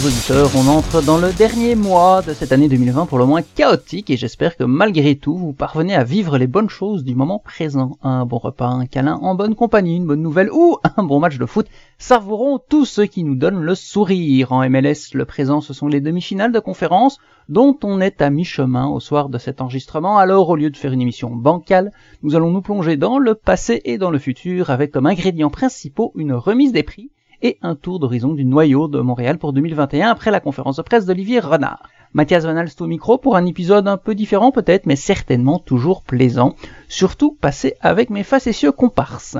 Tous auditeurs, on entre dans le dernier mois de cette année 2020 pour le moins chaotique et j'espère que malgré tout vous parvenez à vivre les bonnes choses du moment présent. Un bon repas, un câlin en bonne compagnie, une bonne nouvelle ou un bon match de foot savourons tout ce qui nous donne le sourire. En MLS, le présent ce sont les demi-finales de conférence dont on est à mi-chemin au soir de cet enregistrement. Alors au lieu de faire une émission bancale, nous allons nous plonger dans le passé et dans le futur avec comme ingrédients principaux une remise des prix et un tour d'horizon du noyau de Montréal pour 2021 après la conférence de presse d'Olivier Renard. Mathias Van Alst au micro pour un épisode un peu différent peut-être, mais certainement toujours plaisant, surtout passé avec mes facétieux comparses.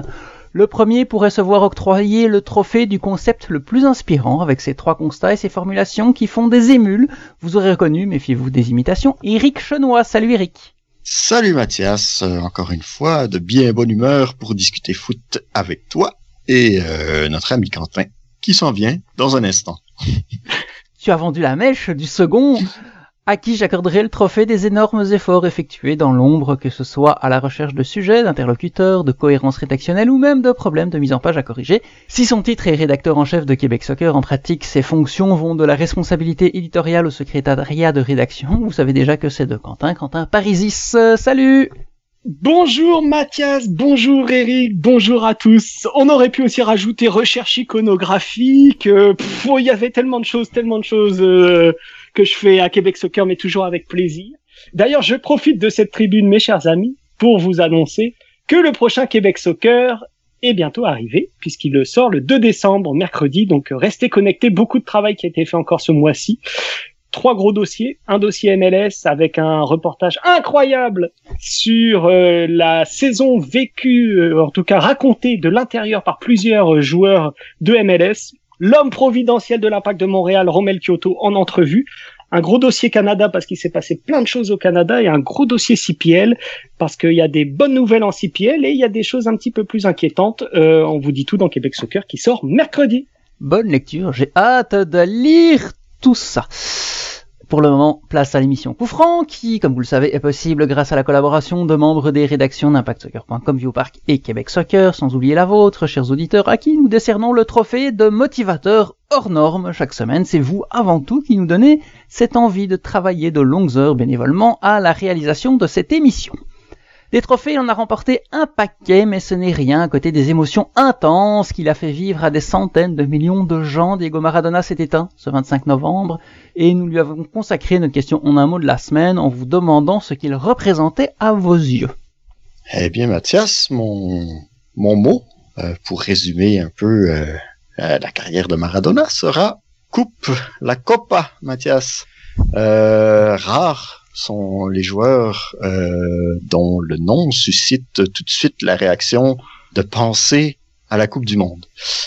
Le premier pourrait se voir octroyer le trophée du concept le plus inspirant avec ses trois constats et ses formulations qui font des émules. Vous aurez reconnu, méfiez-vous des imitations, Eric Chenois. Salut Eric. Salut Mathias, euh, encore une fois, de bien bonne humeur pour discuter foot avec toi et euh, notre ami Quentin, qui s'en vient dans un instant. tu as vendu la mèche du second à qui j'accorderai le trophée des énormes efforts effectués dans l'ombre, que ce soit à la recherche de sujets, d'interlocuteurs, de cohérence rédactionnelle ou même de problèmes de mise en page à corriger. Si son titre est rédacteur en chef de Québec Soccer, en pratique, ses fonctions vont de la responsabilité éditoriale au secrétariat de rédaction. Vous savez déjà que c'est de Quentin, Quentin Parisis. salut Bonjour Mathias, bonjour Eric, bonjour à tous. On aurait pu aussi rajouter recherche iconographique. Euh, oh, il y avait tellement de choses, tellement de choses euh, que je fais à Québec Soccer, mais toujours avec plaisir. D'ailleurs, je profite de cette tribune, mes chers amis, pour vous annoncer que le prochain Québec Soccer est bientôt arrivé, puisqu'il sort le 2 décembre, mercredi. Donc restez connectés, beaucoup de travail qui a été fait encore ce mois-ci trois gros dossiers. Un dossier MLS avec un reportage incroyable sur euh, la saison vécue, euh, en tout cas racontée de l'intérieur par plusieurs joueurs de MLS. L'homme providentiel de l'impact de Montréal, Romel Kyoto, en entrevue. Un gros dossier Canada parce qu'il s'est passé plein de choses au Canada et un gros dossier CPL parce qu'il y a des bonnes nouvelles en CPL et il y a des choses un petit peu plus inquiétantes. Euh, on vous dit tout dans Québec Soccer qui sort mercredi. Bonne lecture, j'ai hâte de lire tout ça. Pour le moment, place à l'émission Coup qui, comme vous le savez, est possible grâce à la collaboration de membres des rédactions d'ImpactSoccer.com, Viewpark et Québec Soccer, sans oublier la vôtre, chers auditeurs, à qui nous décernons le trophée de motivateur hors norme chaque semaine. C'est vous, avant tout, qui nous donnez cette envie de travailler de longues heures bénévolement à la réalisation de cette émission. Des trophées, on a remporté un paquet, mais ce n'est rien à côté des émotions intenses qu'il a fait vivre à des centaines de millions de gens. Diego Maradona s'est éteint ce 25 novembre et nous lui avons consacré notre question en un mot de la semaine en vous demandant ce qu'il représentait à vos yeux. Eh bien, Mathias, mon, mon mot, euh, pour résumer un peu euh, euh, la carrière de Maradona, sera coupe, la Copa, Mathias. rare sont les joueurs euh, dont le nom suscite tout de suite la réaction de penser à la Coupe du Monde.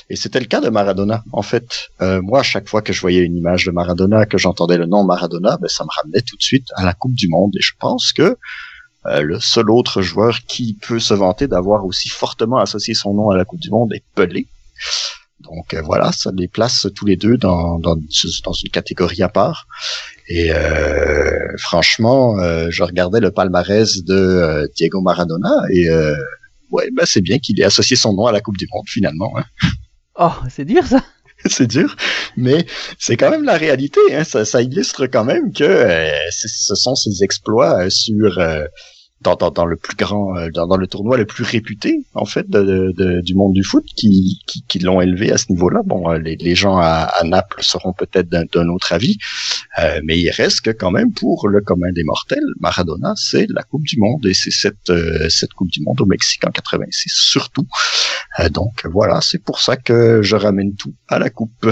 Et c'était le cas de Maradona. En fait, euh, moi, à chaque fois que je voyais une image de Maradona, que j'entendais le nom Maradona, ben, ça me ramenait tout de suite à la Coupe du Monde. Et je pense que euh, le seul autre joueur qui peut se vanter d'avoir aussi fortement associé son nom à la Coupe du Monde est Pelé. Donc voilà, ça les place tous les deux dans, dans, dans une catégorie à part. Et euh, franchement, euh, je regardais le palmarès de euh, Diego Maradona et ouais, ben c'est bien qu'il ait associé son nom à la Coupe du Monde finalement. Hein. Oh, c'est dur ça. c'est dur, mais c'est quand même la réalité. Hein. Ça, ça, illustre quand même que ce sont ses exploits sur dans, dans, dans, le plus grand, euh, dans, dans, le tournoi le plus réputé en fait de, de, du monde du foot, qui, qui, qui l'ont élevé à ce niveau-là. Bon, euh, les, les gens à, à, Naples seront peut-être d'un autre avis, euh, mais il reste que quand même pour le commun des mortels, Maradona, c'est la Coupe du Monde et c'est cette euh, cette Coupe du Monde au Mexique en 86 surtout. donc voilà, c'est pour ça que je ramène tout à la Coupe.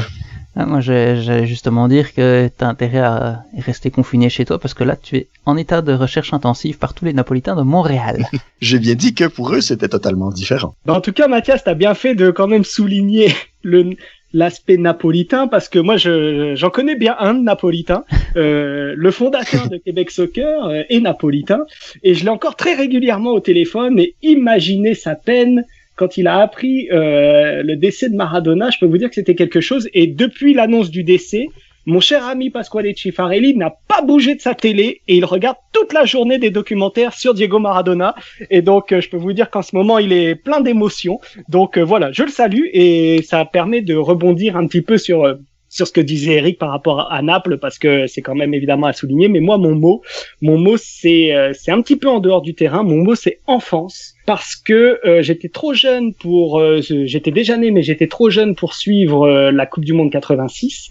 Ah, moi, j'allais justement dire que tu as intérêt à rester confiné chez toi parce que là, tu es en état de recherche intensive par tous les Napolitains de Montréal. J'ai bien dit que pour eux, c'était totalement différent. Bah, en tout cas, Mathias, t'as bien fait de quand même souligner le l'aspect napolitain parce que moi je j'en connais bien un de napolitain euh, le fondateur de Québec Soccer euh, est napolitain et je l'ai encore très régulièrement au téléphone et imaginez sa peine quand il a appris euh, le décès de Maradona, je peux vous dire que c'était quelque chose. Et depuis l'annonce du décès, mon cher ami Pasquale Cifarelli n'a pas bougé de sa télé et il regarde toute la journée des documentaires sur Diego Maradona. Et donc, euh, je peux vous dire qu'en ce moment, il est plein d'émotions. Donc euh, voilà, je le salue et ça permet de rebondir un petit peu sur sur ce que disait Eric par rapport à Naples parce que c'est quand même évidemment à souligner. Mais moi, mon mot, mon mot, c'est c'est un petit peu en dehors du terrain. Mon mot, c'est enfance parce que euh, j'étais trop jeune pour, euh, j'étais déjà né, mais j'étais trop jeune pour suivre la Coupe du Monde 86.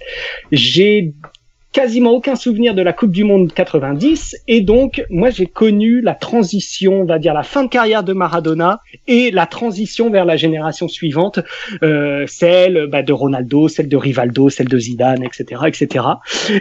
J'ai quasiment aucun souvenir de la Coupe du Monde 90 et donc moi j'ai connu la transition, on va dire la fin de carrière de Maradona et la transition vers la génération suivante, euh, celle bah, de Ronaldo, celle de Rivaldo, celle de Zidane, etc., etc.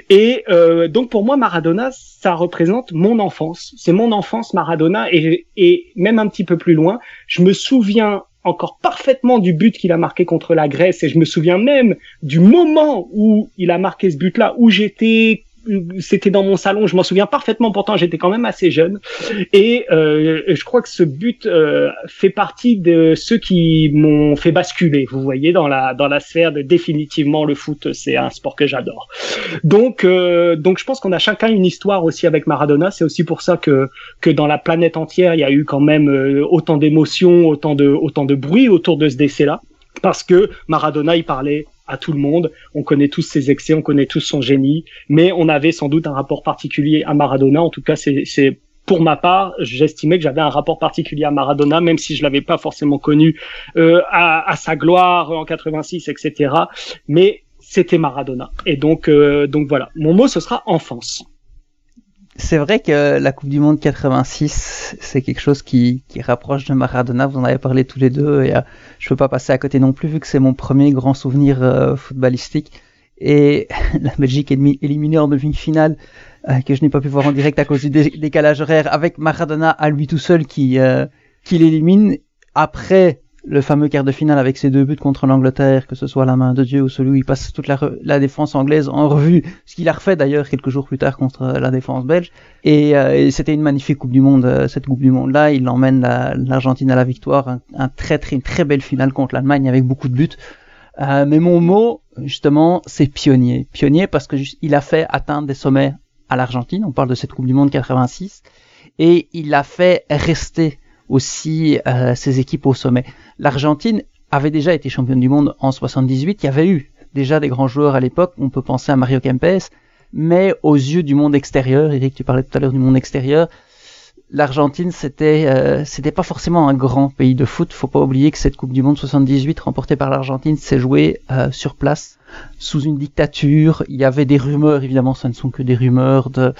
Et euh, donc pour moi Maradona ça représente mon enfance, c'est mon enfance Maradona et, et même un petit peu plus loin, je me souviens encore parfaitement du but qu'il a marqué contre la Grèce. Et je me souviens même du moment où il a marqué ce but-là où j'étais c'était dans mon salon, je m'en souviens parfaitement. Pourtant, j'étais quand même assez jeune, et euh, je crois que ce but euh, fait partie de ceux qui m'ont fait basculer. Vous voyez, dans la dans la sphère de définitivement le foot, c'est un sport que j'adore. Donc euh, donc, je pense qu'on a chacun une histoire aussi avec Maradona. C'est aussi pour ça que que dans la planète entière, il y a eu quand même euh, autant d'émotions, autant de autant de bruit autour de ce décès-là, parce que Maradona, il parlait à tout le monde. On connaît tous ses excès, on connaît tous son génie, mais on avait sans doute un rapport particulier à Maradona. En tout cas, c'est pour ma part, j'estimais que j'avais un rapport particulier à Maradona, même si je l'avais pas forcément connu euh, à, sa gloire en 86, etc. Mais c'était Maradona. Et donc, euh, donc voilà. Mon mot, ce sera enfance c'est vrai que la Coupe du Monde 86, c'est quelque chose qui, qui, rapproche de Maradona. Vous en avez parlé tous les deux et euh, je peux pas passer à côté non plus vu que c'est mon premier grand souvenir euh, footballistique. Et la Belgique est éliminée en demi-finale euh, que je n'ai pas pu voir en direct à cause du décalage horaire avec Maradona à lui tout seul qui, qui l'élimine. Après le fameux quart de finale avec ses deux buts contre l'Angleterre, que ce soit la main de Dieu ou celui où il passe toute la, défense anglaise en revue, ce qu'il a refait d'ailleurs quelques jours plus tard contre la défense belge. Et, euh, c'était une magnifique Coupe du Monde, euh, cette Coupe du Monde-là. Il emmène l'Argentine à la victoire, un, très très une très belle finale contre l'Allemagne avec beaucoup de buts. Euh, mais mon mot, justement, c'est pionnier. Pionnier parce que il a fait atteindre des sommets à l'Argentine. On parle de cette Coupe du Monde 86. Et il a fait rester aussi euh, ses équipes au sommet. L'Argentine avait déjà été championne du monde en 78. Il y avait eu déjà des grands joueurs à l'époque. On peut penser à Mario Kempes. Mais aux yeux du monde extérieur, Eric, tu parlais tout à l'heure du monde extérieur, l'Argentine c'était euh, c'était pas forcément un grand pays de foot. Faut pas oublier que cette Coupe du Monde 78 remportée par l'Argentine s'est jouée euh, sur place sous une dictature. Il y avait des rumeurs, évidemment, ce ne sont que des rumeurs de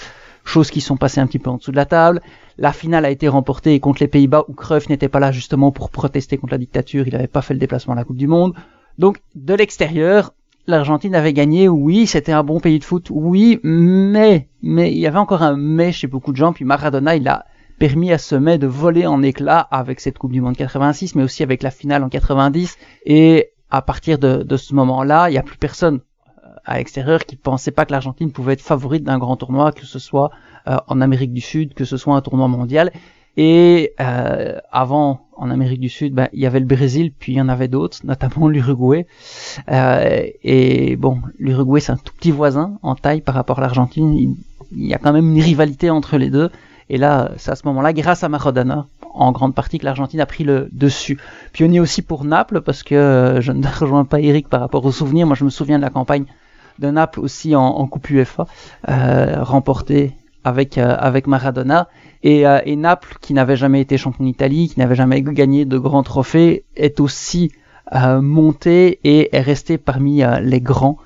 choses qui sont passées un petit peu en dessous de la table. La finale a été remportée contre les Pays-Bas où Cruyff n'était pas là justement pour protester contre la dictature, il n'avait pas fait le déplacement à la Coupe du Monde. Donc de l'extérieur, l'Argentine avait gagné, oui, c'était un bon pays de foot, oui, mais mais il y avait encore un mais chez beaucoup de gens, puis Maradona, il a permis à ce mais de voler en éclats avec cette Coupe du Monde 86, mais aussi avec la finale en 90, et à partir de, de ce moment-là, il n'y a plus personne à l'extérieur qui pensait pas que l'Argentine pouvait être favorite d'un grand tournoi, que ce soit euh, en Amérique du Sud, que ce soit un tournoi mondial. Et euh, avant, en Amérique du Sud, ben, il y avait le Brésil, puis il y en avait d'autres, notamment l'Uruguay. Euh, et bon, l'Uruguay, c'est un tout petit voisin en taille par rapport à l'Argentine. Il, y a quand même une rivalité entre les deux. Et là, c'est à ce moment-là, grâce à Maradona, en grande partie, que l'Argentine a pris le dessus. Pionnier aussi pour Naples, parce que je ne rejoins pas Eric par rapport aux souvenirs. Moi, je me souviens de la campagne de Naples aussi en, Coupe UEFA, euh, remportée avec euh, avec Maradona et, euh, et Naples qui n'avait jamais été champion d'Italie, qui n'avait jamais gagné de grands trophées, est aussi monté et est resté parmi les grands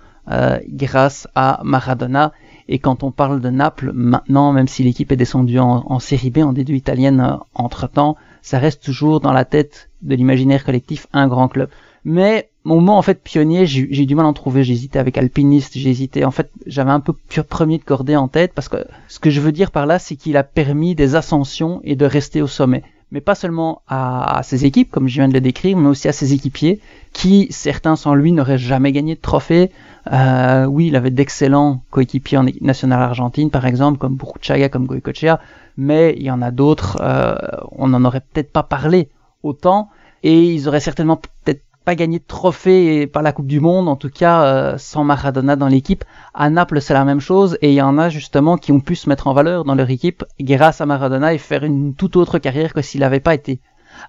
grâce à Maradona. Et quand on parle de Naples maintenant, même si l'équipe est descendue en, en, série B, en D2 italienne entre temps, ça reste toujours dans la tête de l'imaginaire collectif un grand club. Mais mon mot en fait pionnier, j'ai du mal à en trouver. Hésité avec alpiniste, hésité. En fait, j'avais un peu premier de cordée en tête parce que ce que je veux dire par là, c'est qu'il a permis des ascensions et de rester au sommet. Mais pas seulement à, ses équipes, comme je viens de le décrire, mais aussi à ses équipiers, qui certains sans lui n'auraient jamais gagné de trophée. Euh, oui, il avait d'excellents coéquipiers en équipe nationale argentine, par exemple, comme Burruchaga, comme Goicochea, mais il y en a d'autres. Euh, on n'en aurait peut-être pas parlé autant, et ils auraient certainement peut-être pas gagné de trophée par la Coupe du Monde, en tout cas euh, sans Maradona dans l'équipe. À Naples, c'est la même chose, et il y en a justement qui ont pu se mettre en valeur dans leur équipe grâce à Maradona et faire une toute autre carrière que s'il n'avait pas été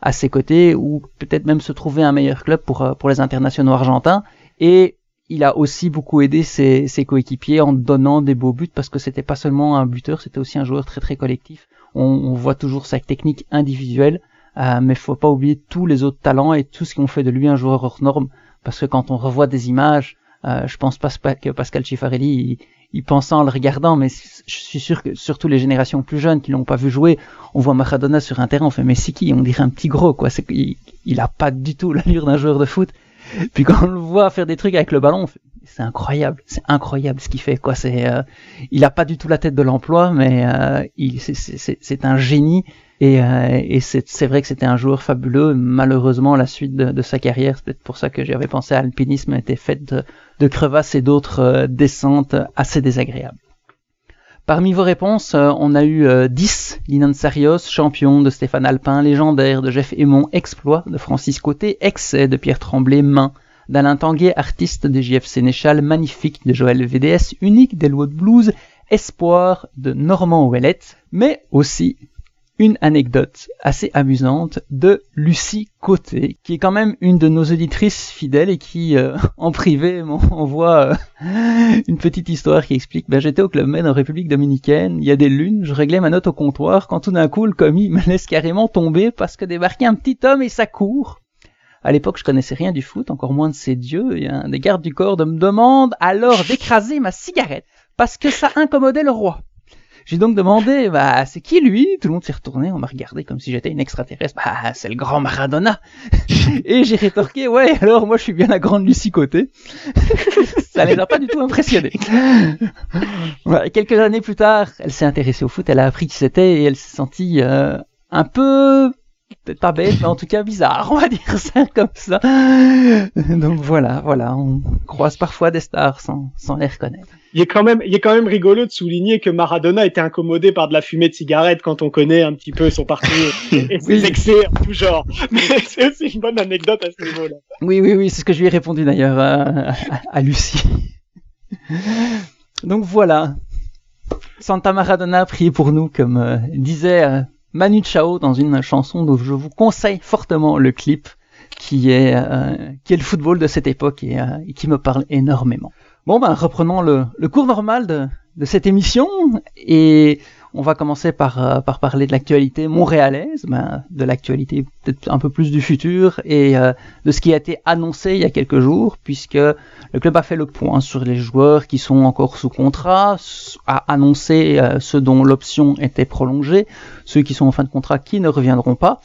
à ses côtés, ou peut-être même se trouver un meilleur club pour, euh, pour les internationaux argentins. Et il a aussi beaucoup aidé ses, coéquipiers en donnant des beaux buts parce que c'était pas seulement un buteur, c'était aussi un joueur très très collectif. On voit toujours sa technique individuelle, euh, mais faut pas oublier tous les autres talents et tout ce qui ont fait de lui un joueur hors norme. Parce que quand on revoit des images, euh, je pense pas que Pascal Cifarelli, il, pense en le regardant, mais je suis sûr que surtout les générations plus jeunes qui l'ont pas vu jouer, on voit Maradona sur un terrain, on fait mais c'est qui? On dirait un petit gros quoi. C'est il, il a pas du tout l'allure d'un joueur de foot. Puis quand on le voit faire des trucs avec le ballon, c'est incroyable, c'est incroyable ce qu'il fait quoi. C'est, euh, il a pas du tout la tête de l'emploi, mais euh, il, c'est un génie et, euh, et c'est vrai que c'était un joueur fabuleux. Malheureusement, la suite de, sa carrière, c'est peut-être pour ça que j'avais pensé à l'alpinisme, était faite de, crevasses et d'autres euh, descentes assez désagréables. Parmi vos réponses, on a eu 10, Linan Sarios, champion de Stéphane Alpin, légendaire de Jeff Aymon, exploit de Francis Côté, excès de Pierre Tremblay, main d'Alain Tanguay, artiste de JF Sénéchal, magnifique de Joël VDS, unique d'Elwood Blues, espoir de Normand Ouellette, mais aussi une anecdote assez amusante de Lucie Côté, qui est quand même une de nos auditrices fidèles et qui, euh, en privé, m'envoie euh, une petite histoire qui explique ben, J'étais au Club Med en République Dominicaine, il y a des lunes, je réglais ma note au comptoir, quand tout d'un coup, le commis me laisse carrément tomber parce que débarquait un petit homme et ça court. À l'époque, je connaissais rien du foot, encore moins de ces dieux, et un des gardes du corps me demande alors d'écraser ma cigarette parce que ça incommodait le roi. J'ai donc demandé, bah, c'est qui lui? Tout le monde s'est retourné, on m'a regardé comme si j'étais une extraterrestre. Bah, c'est le grand Maradona. Et j'ai rétorqué, ouais, alors moi je suis bien la grande Lucie Côté. Ça les a pas du tout impressionnés. quelques années plus tard, elle s'est intéressée au foot, elle a appris qui c'était et elle s'est sentie euh, un peu peut-être pas bête, mais en tout cas bizarre, on va dire ça comme ça. Donc voilà, voilà, on croise parfois des stars sans, sans les reconnaître il est quand même, il est quand même rigolo de souligner que Maradona était incommodé par de la fumée de cigarette quand on connaît un petit peu son parcours et ses excès en tout genre. Mais c'est une bonne anecdote à ce niveau-là. Oui, oui, oui, c'est ce que je lui ai répondu d'ailleurs à, Lucie. Donc voilà. Santa Maradona, priez pour nous, comme euh, disait euh, Manu Chao dans une chanson dont je vous conseille fortement le clip, qui est, euh, qui est le football de cette époque et qui me parle énormément. Bon, ben, reprenons le, le cours normal de, de, cette émission et on va commencer par, euh, par parler de l'actualité montréalaise, ben, de l'actualité peut-être un peu plus du futur et euh, de ce qui a été annoncé il y a quelques jours, puisque le club a fait le point sur les joueurs qui sont encore sous contrat, a annoncé euh, ceux dont l'option était prolongée, ceux qui sont en fin de contrat qui ne reviendront pas.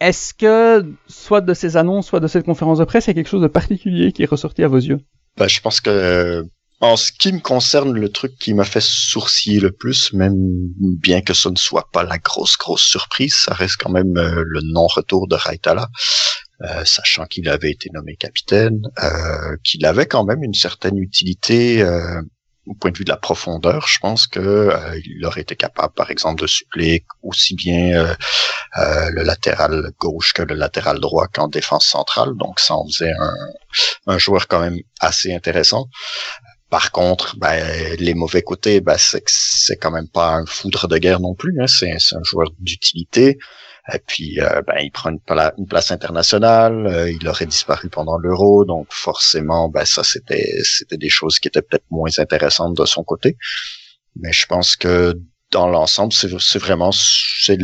Est-ce que, soit de ces annonces, soit de cette conférence de presse, il y a quelque chose de particulier qui est ressorti à vos yeux? Bah, je pense que en ce qui me concerne, le truc qui m'a fait sourciller le plus, même bien que ce ne soit pas la grosse grosse surprise, ça reste quand même euh, le non-retour de Raitala, euh, sachant qu'il avait été nommé capitaine, euh, qu'il avait quand même une certaine utilité euh, au point de vue de la profondeur, je pense que euh, il aurait été capable, par exemple, de suppléer aussi bien le latéral gauche que le latéral droit qu'en défense centrale. Donc, ça en faisait un, un joueur quand même assez intéressant. Par contre, ben, les mauvais côtés, ben, c'est c'est quand même pas un foudre de guerre non plus. Hein. C'est un joueur d'utilité. Et puis, euh, ben, il prend une, place internationale. Euh, il aurait disparu pendant l'Euro, donc forcément, ben, ça c'était c'était des choses qui étaient peut-être moins intéressantes de son côté. Mais je pense que dans l'ensemble, c'est vraiment c'est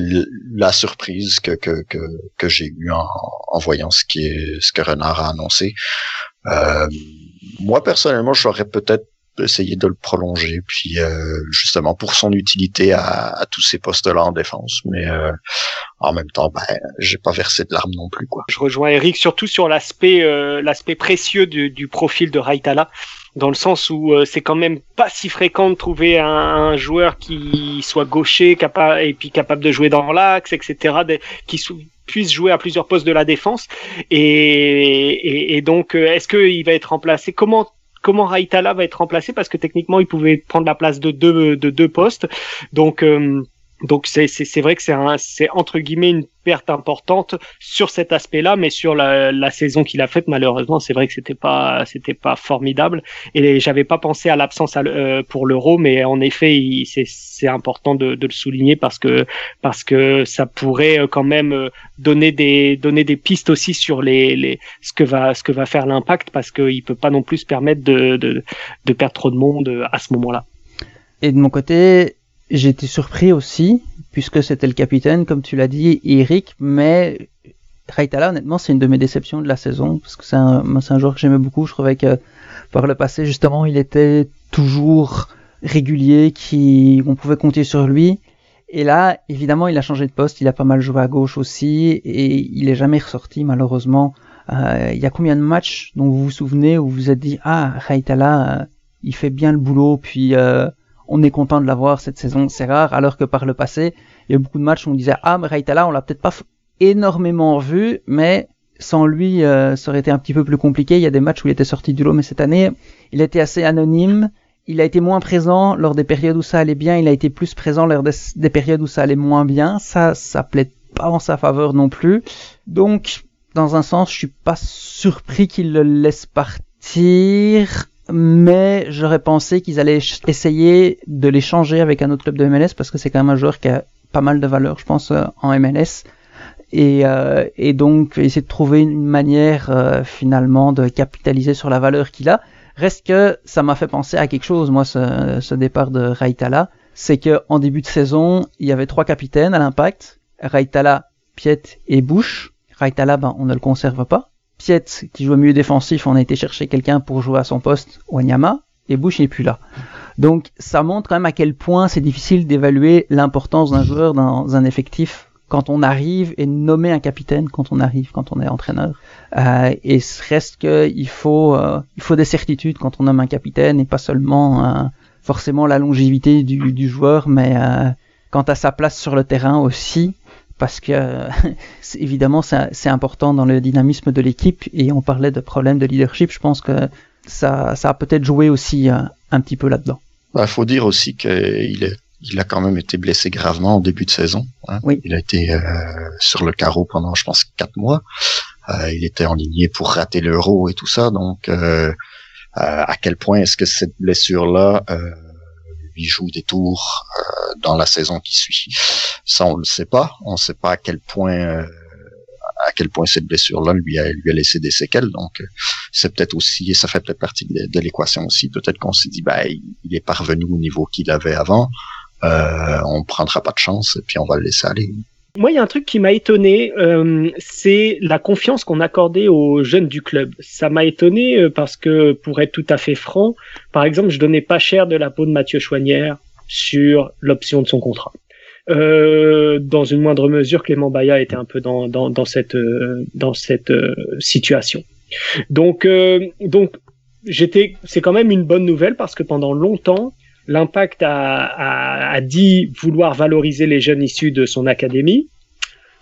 la surprise que que que, que j'ai eue en, en, voyant ce qui est ce que Renard a annoncé. Euh, moi personnellement, j'aurais peut-être essayer de le prolonger, puis euh, justement pour son utilité à, tous ces postes-là en défense. Mais euh, en même temps, ben, j'ai pas versé de larmes non plus, quoi. Je rejoins Eric surtout sur l'aspect euh, l'aspect précieux du, du, profil de Raitala dans le sens où c'est quand même pas si fréquent de trouver un, joueur qui soit gaucher, capable et puis capable de jouer dans l'axe, etc., qui puisse jouer à plusieurs postes de la défense. Et, donc, est-ce qu'il va être remplacé? Comment comment Raitala va être remplacé? Parce que techniquement il pouvait prendre la place de deux de deux postes. Donc euh, Donc c'est vrai que c'est c'est entre guillemets une perte importante sur cet aspect-là, mais sur la, la saison qu'il a faite malheureusement c'est vrai que c'était pas c'était pas formidable et j'avais pas pensé à l'absence euh, pour l'euro, mais en effet c'est c'est important de, de, le souligner parce que parce que ça pourrait euh, quand même euh, donner des donner des pistes aussi sur les, les ce que va ce que va faire l'impact parce qu'il peut pas non plus se permettre de, de de perdre trop de monde à ce moment-là. Et de mon côté, j'ai été surpris aussi, puisque c'était le capitaine, comme tu l'as dit, Eric, mais Raitala, honnêtement, c'est une de mes déceptions de la saison, parce que c'est un, un joueur que j'aimais beaucoup. Je trouvais que par le passé, justement, il était toujours régulier, qui, on pouvait compter sur lui. Et là, évidemment, il a changé de poste, il a pas mal joué à gauche aussi, et il est jamais ressorti, malheureusement. Euh, il y a combien de matchs dont vous vous souvenez où vous vous êtes dit, ah, Raitala, euh, il fait bien le boulot, puis euh, on est content de l'avoir cette saison, c'est rare, alors que par le passé, il y a beaucoup de matchs où on disait ah mais Raitala on l'a peut-être pas énormément vu, mais sans lui euh, ça aurait été un petit peu plus compliqué. Il y a des matchs où il était sorti du lot, mais cette année il était assez anonyme. Il a été moins présent lors des périodes où ça allait bien, il a été plus présent lors des, périodes où ça allait moins bien. Ça, ça plaît pas en sa faveur non plus. Donc, dans un sens, je suis pas surpris qu'il le laisse partir mais j'aurais pensé qu'ils allaient essayer de les changer avec un autre club de MLS parce que c'est quand même un joueur qui a pas mal de valeur, je pense, euh, en MLS. Et, euh, et donc essayer de trouver une manière euh, finalement de capitaliser sur la valeur qu'il a. Reste que ça m'a fait penser à quelque chose, moi, ce, ce départ de Raitala. C'est que en début de saison, il y avait trois capitaines à l'impact. Raitala, Piet et Bush. Raitala, ben, on ne le conserve pas. Piet, qui joue mieux défensif, on a été chercher quelqu'un pour jouer à son poste, Wanyama, et Bush n'est plus là. Donc ça montre quand même à quel point c'est difficile d'évaluer l'importance d'un joueur dans un effectif quand on arrive et nommer un capitaine quand on arrive, quand on est entraîneur. Euh, et reste que il faut, euh, il faut des certitudes quand on nomme un capitaine et pas seulement euh, forcément la longévité du, du joueur, mais euh, quant à sa place sur le terrain aussi parce que évidemment c'est important dans le dynamisme de l'équipe et on parlait de problèmes de leadership, je pense que ça, ça a peut-être joué aussi euh, un, petit peu là-dedans. Il bah, faut dire aussi qu'il est il a quand même été blessé gravement au début de saison. Hein. Oui. Il a été euh, sur le carreau pendant, je pense, quatre mois. Euh, il était en ligne pour rater l'euro et tout ça. Donc, euh, à quel point est-ce que cette blessure-là lui joue des tours dans la saison qui suit ça, on le sait pas. On ne sait pas à quel point euh, à quel point cette blessure-là lui a, laissé des séquelles. Donc, euh, c'est peut-être aussi, et ça fait peut-être partie de, l'équation aussi. Peut-être qu'on s'est dit, ben, il est parvenu au niveau qu'il avait avant. Euh, on prendra pas de chance et puis on va le laisser aller. Moi, il y a un truc qui m'a étonné, euh, c'est la confiance qu'on accordait aux jeunes du club. Ça m'a étonné parce que, pour être tout à fait franc, par exemple, je donnais pas cher de la peau de Mathieu Chouanière sur l'option de son contrat. Euh, dans une moindre mesure, Clément Baya était un peu dans, cette, euh, euh, situation. Donc, donc j'étais, c'est quand même une bonne nouvelle parce que pendant longtemps, l'Impact a, a, a, dit vouloir valoriser les jeunes issus de son académie.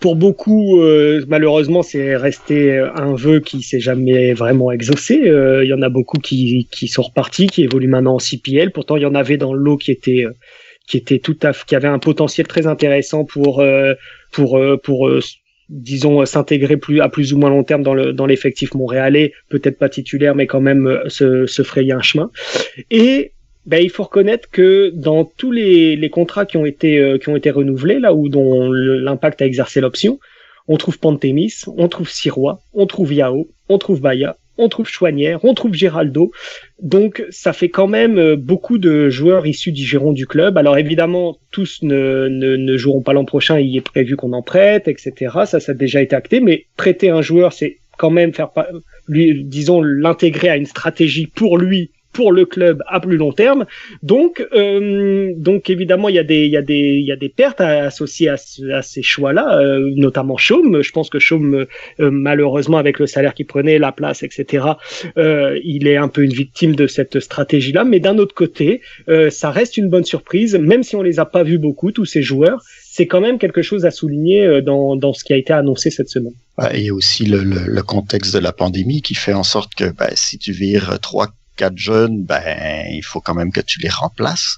Pour beaucoup, malheureusement, c'est resté un vœu qui s'est jamais vraiment exaucé. Il y en a beaucoup qui, qui sont repartis, qui évoluent maintenant en CPL. Pourtant, il y en avait dans l'eau qui étaient qui était tout à qui avait un potentiel très intéressant pour euh, pour euh, pour euh, disons s'intégrer plus à plus ou moins long terme dans le dans l'effectif montréalais, peut-être pas titulaire mais quand même se, se frayer un chemin. Et ben, il faut reconnaître que dans tous les, contrats qui ont été qui ont été renouvelés là où dont l'impact a exercé l'option, on trouve Pantémis, on trouve Sirois, on trouve Yao, on trouve Baya, on trouve Chouanière, on trouve Géraldo. Donc ça fait quand même euh, beaucoup de joueurs issus du giron du club. Alors évidemment, tous ne, ne, ne joueront pas l'an prochain, il est prévu qu'on en prête, etc. Ça, ça a déjà été acté, mais prêter un joueur, c'est quand même faire, lui, disons, l'intégrer à une stratégie pour lui pour le club à plus long terme. Donc, euh, donc évidemment, il y a des, il y a des, il y a des pertes associées à, ces choix-là, euh, notamment Chaume. Je pense que Chaume, euh, malheureusement, avec le salaire qu'il prenait, la place, etc., euh, il est un peu une victime de cette stratégie-là. Mais d'un autre côté, euh, ça reste une bonne surprise, même si on les a pas vus beaucoup tous ces joueurs. C'est quand même quelque chose à souligner dans, dans ce qui a été annoncé cette semaine. il y a aussi le, le, le, contexte de la pandémie qui fait en sorte que ben, si tu vires trois quatre jeunes, ben il faut quand même que tu les remplaces.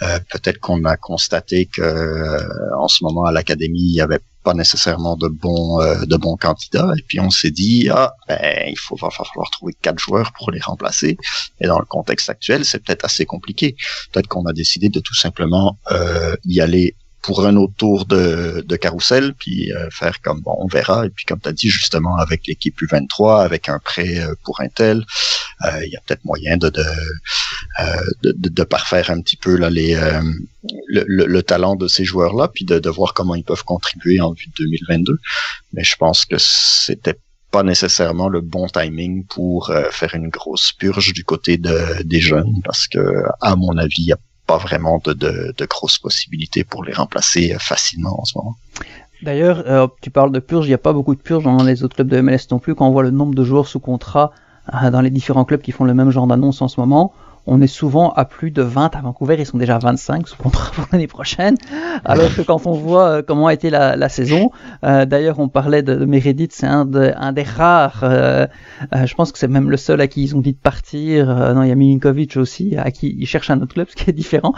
Peut-être qu'on a constaté que en ce moment à l'académie, il y avait pas nécessairement de bons euh, de bons candidats. Et puis on s'est dit ah ben il faut va falloir trouver quatre joueurs pour les remplacer. Et dans le contexte actuel c'est peut-être assez compliqué. Peut-être qu'on a décidé de tout simplement euh, y aller pour un autre tour de, de carrousel, puis euh, faire comme bon, on verra. Et puis comme tu as dit justement avec l'équipe U23, avec un prêt euh, pour Intel, il y a peut-être moyen de de, de, de, parfaire un petit peu là les le, le, talent de ces joueurs-là, puis de, de voir comment ils peuvent contribuer en vue de 2022. Mais je pense que c'était pas nécessairement le bon timing pour faire une grosse purge du côté de, des jeunes, parce que à mon avis, il y a pas vraiment de, de, de, grosses possibilités pour les remplacer facilement en ce moment. D'ailleurs, euh, tu parles de purge, il n'y a pas beaucoup de purge dans les autres clubs de MLS non plus. Quand on voit le nombre de joueurs sous contrat euh, dans les différents clubs qui font le même genre d'annonce en ce moment, on est souvent à plus de 20 à Vancouver, ils sont déjà à 25 sous contrat pour l'année prochaine. Alors que quand on voit euh, comment a été la, saison, euh, d'ailleurs on parlait de, Meredith, c'est un, de, un des rares, euh, je pense que c'est même le seul à qui ils ont dit de partir. Non, il y a Milinkovic aussi, à qui ils cherchent un autre club, ce qui est différent.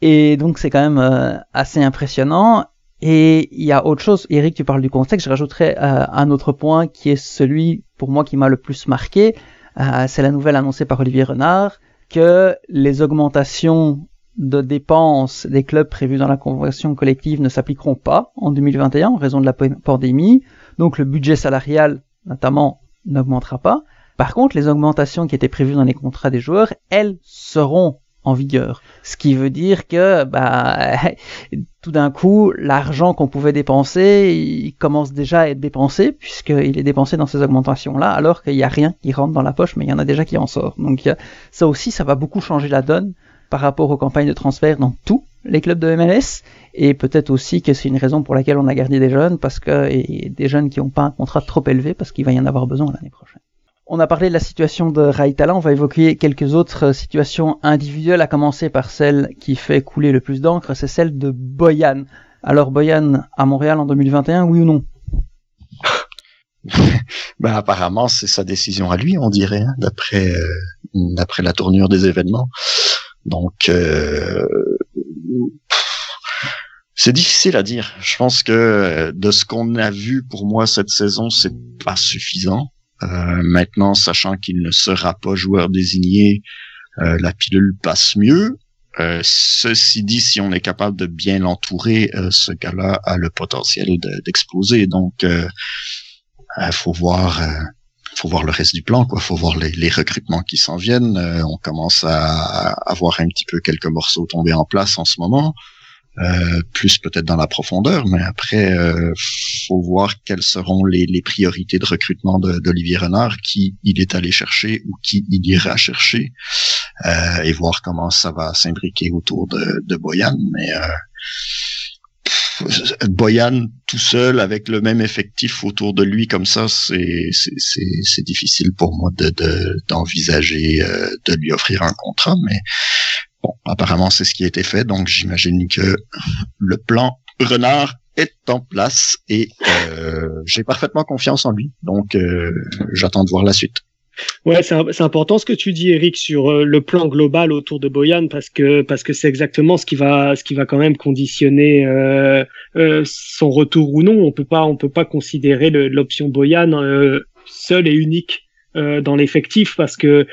et donc c'est quand même assez impressionnant. Et il y a autre chose, Eric, tu parles du contexte, je rajouterais un autre point qui est celui pour moi qui m'a le plus marqué, euh, c'est la nouvelle annoncée par Olivier Renard que les augmentations de dépenses des clubs prévues dans la convention collective ne s'appliqueront pas en 2021 en raison de la pandémie. Donc le budget salarial, notamment, n'augmentera pas. Par contre, les augmentations qui étaient prévues dans les contrats des joueurs, elles seront vigueur. Ce qui veut dire que bah, tout d'un coup, l'argent qu'on pouvait dépenser, il commence déjà à être dépensé, puisqu'il est dépensé dans ces augmentations-là, alors qu'il n'y a rien qui rentre dans la poche, mais il y en a déjà qui en sort. Donc ça aussi, ça va beaucoup changer la donne par rapport aux campagnes de transfert dans tous les clubs de MLS, et peut-être aussi que c'est une raison pour laquelle on a gardé des jeunes, parce que et des jeunes qui n'ont pas un contrat trop élevé, parce qu'il va y en avoir besoin l'année prochaine. On a parlé de la situation de Raitala, on va évoquer quelques autres situations individuelles, à commencer par celle qui fait couler le plus d'encre, c'est celle de Boyan. Alors Boyan à Montréal en 2021, oui ou non? Ben, apparemment c'est sa décision à lui, on dirait, hein, d'après euh, d'après la tournure des événements. Donc euh, c'est difficile à dire. Je pense que de ce qu'on a vu pour moi cette saison, c'est pas suffisant. Euh, maintenant, sachant qu'il ne sera pas joueur désigné, euh, la pilule passe mieux. Euh, ceci dit, si on est capable de bien l'entourer, ce gars-là a le potentiel d'exploser. Donc, il faut voir faut voir le reste du plan, quoi. Faut voir les, les recrutements qui s'en viennent. on commence à, avoir un petit peu quelques morceaux tombés en place en ce moment. Euh, plus peut-être dans la profondeur, mais après, euh, faut voir quelles seront les, les priorités de recrutement d'Olivier Renard, qui il est allé chercher ou qui il ira chercher, euh, et voir comment ça va s'imbriquer autour de, de Boyan. Mais euh, Boyan tout seul avec le même effectif autour de lui comme ça, c'est difficile pour moi de d'envisager euh, de lui offrir un contrat, mais Bon, apparemment, c'est ce qui a été fait, donc j'imagine que le plan Renard est en place et euh, j'ai parfaitement confiance en lui. Donc, euh, j'attends de voir la suite. Ouais, c'est important ce que tu dis, Eric, sur euh, le plan global autour de Boyan, parce que parce que c'est exactement ce qui va ce qui va quand même conditionner euh, son retour ou non. On peut pas on peut pas considérer l'option Boyan seule et unique euh, dans l'effectif parce que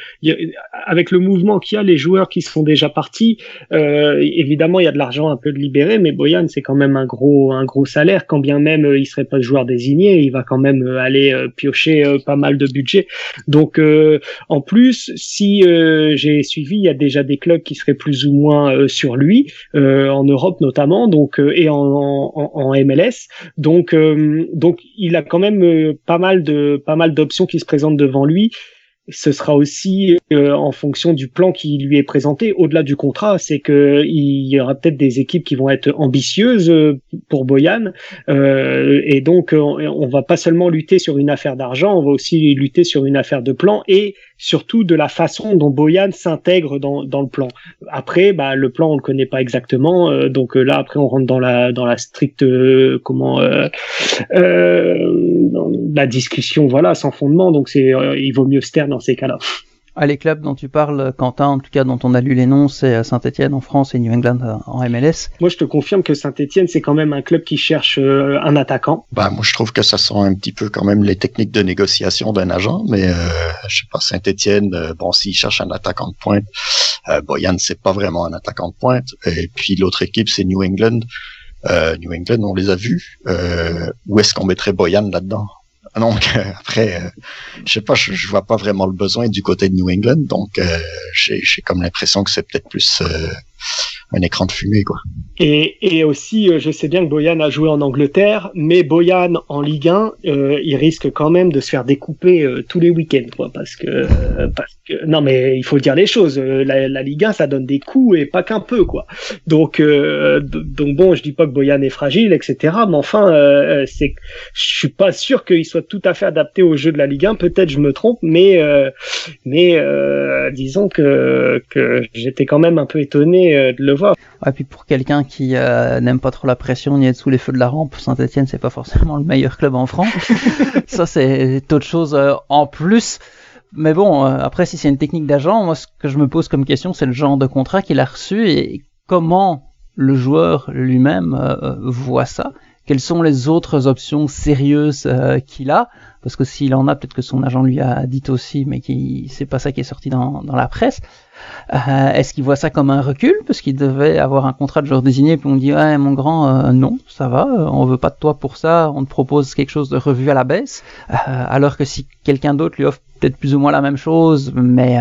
avec le mouvement qu'il y a, les joueurs qui sont déjà partis, euh, évidemment il y a de l'argent un peu de libéré, mais Boyan c'est quand même un gros un gros salaire, quand bien même euh, il serait pas joueur désigné, il va quand même aller piocher pas mal de budget. Donc en plus, si j'ai suivi, il y a déjà des clubs qui seraient plus ou moins sur lui en Europe notamment, donc et en, en, en MLS. Donc donc il a quand même pas mal de pas mal d'options qui se présentent devant lui ce sera aussi euh, en fonction du plan qui lui est présenté. Au-delà du contrat c'est que il y aura peut-être des équipes qui vont être ambitieuses euh, pour Boyan euh, et donc on, on, va pas seulement lutter sur une affaire d'argent on va aussi lutter sur une affaire de plan et surtout de la façon dont Boyan s'intègre dans, dans le plan après bah le plan on le connaît pas exactement donc là après on rentre dans la dans la stricte comment dans la discussion voilà sans fondement donc c'est il vaut mieux se taire dans ces cas-là. Ah, les clubs dont tu parles, Quentin, en tout cas dont on a lu les noms, c'est Saint-Etienne en France et New England en MLS. Moi, je te confirme que Saint-Etienne, c'est quand même un club qui cherche euh, un attaquant. Bah, moi, je trouve que ça sent un petit peu quand même les techniques de négociation d'un agent, mais euh, je sais pas, Saint-Etienne, euh, bon, s'il cherche un attaquant de pointe, euh, Boyan, c'est pas vraiment un attaquant de pointe. Et puis l'autre équipe, c'est New England. Euh, New England, on les a vus. Euh, où est-ce qu'on mettrait Boyan là-dedans? Donc après, euh, je sais pas, je, je, vois pas vraiment le besoin du côté de New England, donc euh, j'ai comme l'impression que c'est peut-être plus euh, un écran de fumée, quoi. Et, et aussi, euh, je sais bien que Boyan a joué en Angleterre, mais Boyan en Ligue 1, euh, il risque quand même de se faire découper euh, tous les week-ends, quoi, parce que, parce que, non, mais il faut dire les choses. La, la, Ligue 1, ça donne des coups et pas qu'un peu, quoi. Donc, donc bon, je dis pas que Boyan est fragile, etc. Mais enfin, c'est, je suis pas sûr qu'il soit tout à fait adapté au jeu de la Ligue 1. Peut-être je me trompe, mais, mais disons que, que j'étais quand même un peu étonné de le voir. Et puis pour quelqu'un qui euh, n'aime pas trop la pression ni être sous les feux de la rampe, Saint-Etienne c'est pas forcément le meilleur club en France. ça c'est autre chose euh, en plus. Mais bon, euh, après si c'est une technique d'agent, moi ce que je me pose comme question c'est le genre de contrat qu'il a reçu et comment le joueur lui-même euh, voit ça. Quelles sont les autres options sérieuses euh, qu'il a? Parce que s'il en a, peut-être que son agent lui a dit aussi, mais qui c'est pas ça qui est sorti dans, la presse. Euh, Est-ce qu'il voit ça comme un recul? Parce qu'il devait avoir un contrat de joueur désigné puis on dit ouais mon grand euh, non ça va on veut pas de toi pour ça on te propose quelque chose de revu à la baisse euh, alors que si quelqu'un d'autre lui offre peut-être plus ou moins la même chose mais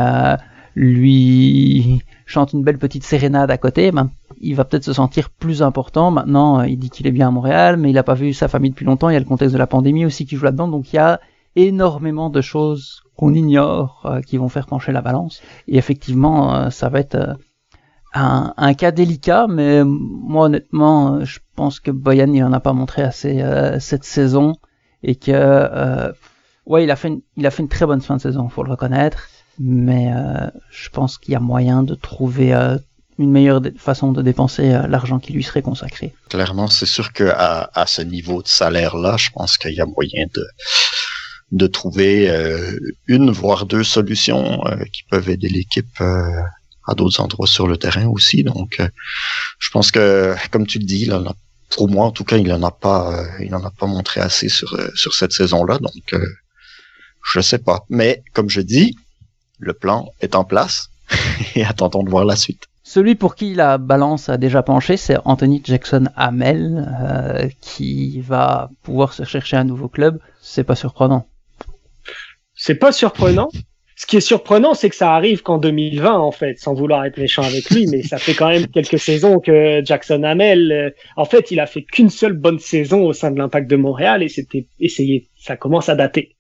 lui chante une belle petite sérénade à côté ben il va peut-être se sentir plus important. Maintenant il dit qu'il est bien à Montréal mais il a pas vu sa famille depuis longtemps. Il y a le contexte de la pandémie aussi qui joue là-dedans. Donc il y a énormément de choses qu'on ignore euh, qui vont faire pencher la balance. Et effectivement, euh, ça va être euh, un, un, cas délicat, mais moi honnêtement, je pense que Boyan il en a pas montré assez cette saison. Et que ouais, il a fait une, il a fait une très bonne fin de saison, faut le reconnaître. Mais je pense qu'il y a moyen de trouver une meilleure façon de dépenser l'argent qui lui serait consacré. Clairement, c'est sûr que à, à ce niveau de salaire-là, je pense qu'il y a moyen de de trouver euh, une voire deux solutions euh, qui peuvent aider l'équipe euh, à d'autres endroits sur le terrain aussi. Donc, je pense que, comme tu le dis, pour moi en tout cas, il en a pas, il en a pas montré assez sur sur cette saison-là. Donc, je sais pas. Mais comme je dis, le plan est en place et attendons de voir la suite. Celui pour qui la balance a déjà penché, c'est Anthony Jackson Hamel, euh, qui va pouvoir se chercher un nouveau club. C'est pas surprenant. C'est pas surprenant. Ce qui est surprenant, c'est que ça arrive qu'en 2020, en fait, sans vouloir être méchant avec lui, mais ça fait quand même quelques saisons que Jackson Hamel, euh, en fait, il a fait qu'une seule bonne saison au sein de l'Impact de Montréal et c'était essayé. Ça commence à dater.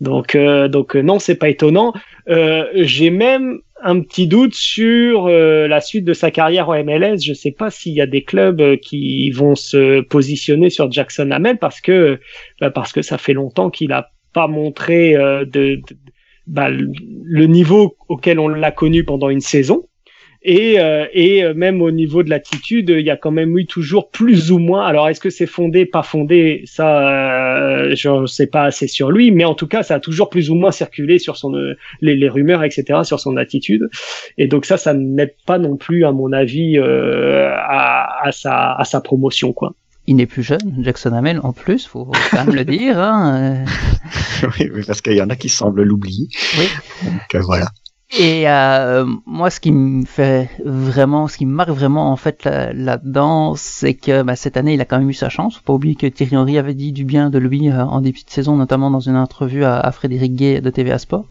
Donc, euh, donc non, c'est pas étonnant. J'ai même un petit doute sur euh, la suite de sa carrière au MLS. Je sais pas s'il y a des clubs qui vont se positionner sur Jackson Hamel parce que bah, parce que ça fait longtemps qu'il a pas montré euh, de, de bah, le niveau auquel on l'a connu pendant une saison. Et, euh, et même au niveau de l'attitude, il y a quand même eu toujours plus ou moins. Alors, est-ce que c'est fondé, pas fondé? Ça, euh, je ne sais pas assez sur lui, mais en tout cas, ça a toujours plus ou moins circulé sur son euh, les, les, rumeurs, etc., sur son attitude. Et donc ça, ça n'aide pas non plus, à mon avis, euh, à, à, sa à sa promotion, quoi il n'est plus jeune, Jackson Hamel en plus, faut quand même le dire. Hein. oui, parce qu'il y en a qui semblent l'oublier. Oui. Donc euh, voilà. Et euh, moi, ce qui me fait vraiment, ce qui me marque vraiment en fait là-dedans, c'est que bah, cette année, il a quand même eu sa chance. Faut pas oublier que Thierry Henry avait dit du bien de lui euh, en début de saison, notamment dans une interview à, Frédéric Gay de TVA Sport.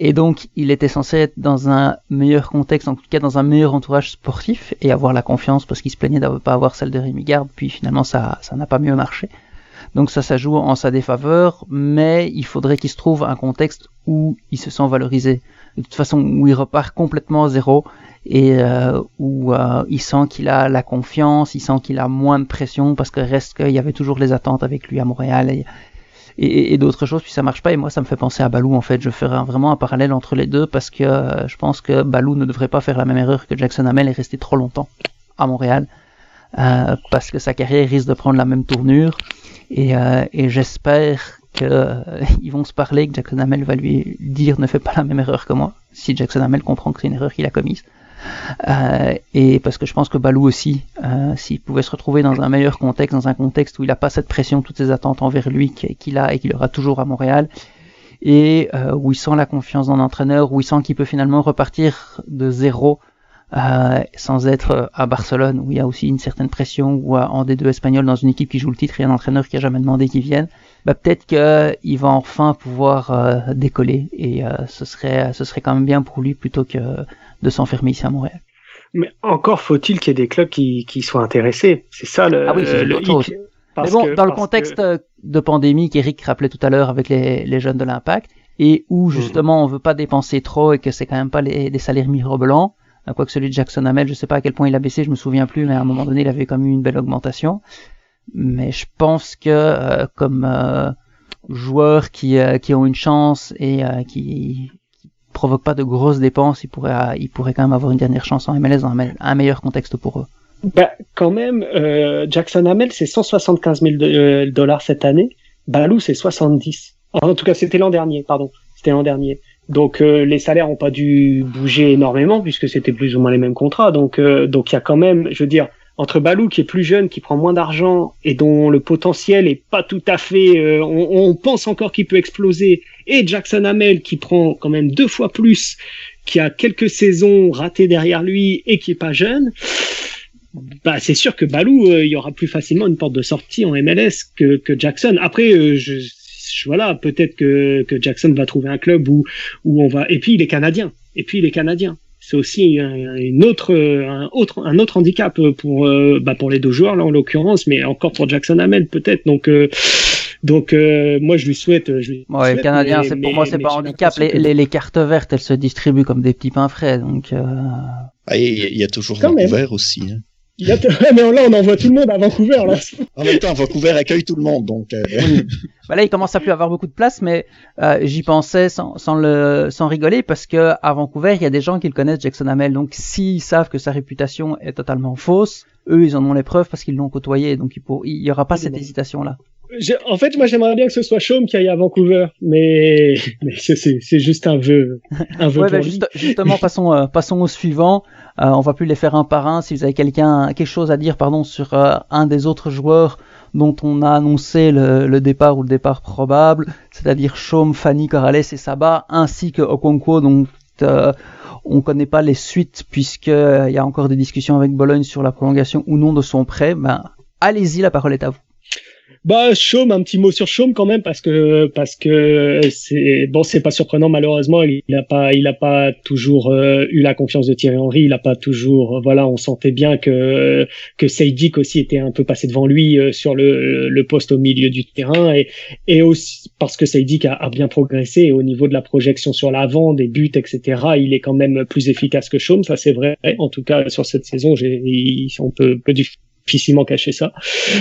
Et donc, il était censé être dans un meilleur contexte, en tout cas dans un meilleur entourage sportif, et avoir la confiance parce qu'il se plaignait ne pas avoir celle de Rémi Garde, puis finalement ça ça n'a pas mieux marché. Donc ça, ça joue en sa défaveur, mais il faudrait qu'il se trouve un contexte où il se sent valorisé. De toute façon, où il repart complètement à zéro et euh, où euh, il sent qu'il a la confiance, il sent qu'il a moins de pression parce que reste qu'il y avait toujours les attentes avec lui à Montréal et, et, d'autres choses, puis ça marche pas. Et moi, ça me fait penser à Balou en fait. Je ferai vraiment un parallèle entre les deux parce que euh, je pense que Balou ne devrait pas faire la même erreur que Jackson Hamel et rester trop longtemps à Montréal. Euh, parce que sa carrière risque de prendre la même tournure et, euh, et j'espère qu'ils vont se parler, que Jackson Hamel va lui dire ne fais pas la même erreur que moi. si Jackson Hamel comprend que c'est une erreur qu'il a commise. Euh, et parce que je pense que Balou aussi, euh, s'il pouvait se retrouver dans un meilleur contexte, dans un contexte où il n'a pas cette pression, toutes ces attentes envers lui qu'il a et qu'il aura toujours à Montréal, et euh, où il sent la confiance dans l'entraîneur, où il sent qu'il peut finalement repartir de zéro euh, sans être à Barcelone, où il y a aussi une certaine pression, ou en D2 espagnol dans une équipe qui joue le titre et un entraîneur qui a jamais demandé qu'il vienne, bah, peut-être qu'il va enfin pouvoir euh, décoller et euh, ce serait ce serait quand même bien pour lui plutôt que de s'enfermer ici à Montréal. Mais encore faut-il qu'il y ait des clubs qui, qui soient intéressés. C'est ça le. Ah oui, c'est le hic. Mais bon, dans le contexte de pandémie qu'Eric rappelait tout à l'heure avec les, les jeunes de l'Impact, et où mhm. justement on veut pas dépenser trop et que c'est quand même pas les, des salaires mirobolants, quoique celui de Jackson Hamel, je sais pas à quel point il a baissé, je me souviens plus, mais à un moment donné il avait quand même eu une belle augmentation mais je pense que euh, comme euh, joueurs qui, euh, qui ont une chance et qui, qui provoquent pas de grosses dépenses, ils pourraient, ils pourraient quand même avoir une dernière chance en MLS dans un, meilleur contexte pour eux. Bah, quand même, Jackson Hamel, c'est 175 000 dollars cette année. Balou, c'est 70. En tout cas, c'était l'an dernier, pardon. C'était l'an dernier. Donc les salaires n'ont pas dû bouger énormément puisque c'était plus ou moins les mêmes contrats. Donc donc il y a quand même, je veux dire, entre Balou qui est plus jeune, qui prend moins d'argent et dont le potentiel est pas tout à fait, euh, on, pense encore qu'il peut exploser, et Jackson Hamel qui prend quand même deux fois plus, qui a quelques saisons ratées derrière lui et qui est pas jeune. Bah, c'est sûr que Balou, euh, il y aura plus facilement une porte de sortie en MLS que, que Jackson. Après, euh, je, voilà, peut-être que, que Jackson va trouver un club où, où on va. Et puis il est canadien. Et puis il est canadien c'est aussi un, une autre, un autre, un autre handicap pour, euh, bah pour les deux joueurs là en l'occurrence, mais encore pour Jackson Hamel peut-être. Donc, euh, donc euh, moi je lui souhaite. Je lui ouais, le Canadien, c'est pour moi c'est pas un handicap. Les, les, les, cartes vertes, elles se distribuent comme des petits pains frais, donc. Ah, il y, a toujours Vancouver aussi. Hein. mais là, on envoie tout le monde à Vancouver. Là. en même temps, Vancouver accueille tout le monde. Donc, euh... bah là, il commence à plus avoir beaucoup de place, mais euh, j'y pensais sans, sans, le, sans rigoler parce que à Vancouver, il y a des gens qui le connaissent, Jackson Hamel. Donc, s'ils savent que sa réputation est totalement fausse, eux, ils en ont les preuves parce qu'ils l'ont côtoyé. Donc, il n'y aura pas cette hésitation-là en fait, moi, j'aimerais bien que ce soit Chaume qui aille à Vancouver, mais, mais c'est juste un vœu. Un vœu ouais, bah, justement, passons, euh, passons au suivant. Euh, on va plus les faire un par un. Si vous avez quelqu'un, quelque chose à dire, pardon, sur euh, un des autres joueurs dont on a annoncé le, le départ ou le départ probable, c'est-à-dire Chaume, Fanny, Corrales et Saba, ainsi que Okonkwo, donc on connaît pas les suites puisqu'il y a encore des discussions avec Bologne sur la prolongation ou non de son prêt. Ben, allez-y, la parole est à vous. Bah Chaume, un petit mot sur Chaume quand même parce que parce que c'est bon, c'est pas surprenant malheureusement, il n'a pas il a pas toujours euh, eu la confiance de Thierry Henry, il a pas toujours euh, voilà, on sentait bien que que Seydik aussi était un peu passé devant lui euh, sur le, le poste au milieu du terrain et et aussi parce que Seydik a, a, bien progressé au niveau de la projection sur l'avant, des buts etc. Il est quand même plus efficace que Chaume, ça c'est vrai. En tout cas sur cette saison, j'ai on peut peut difficilement cacher ça.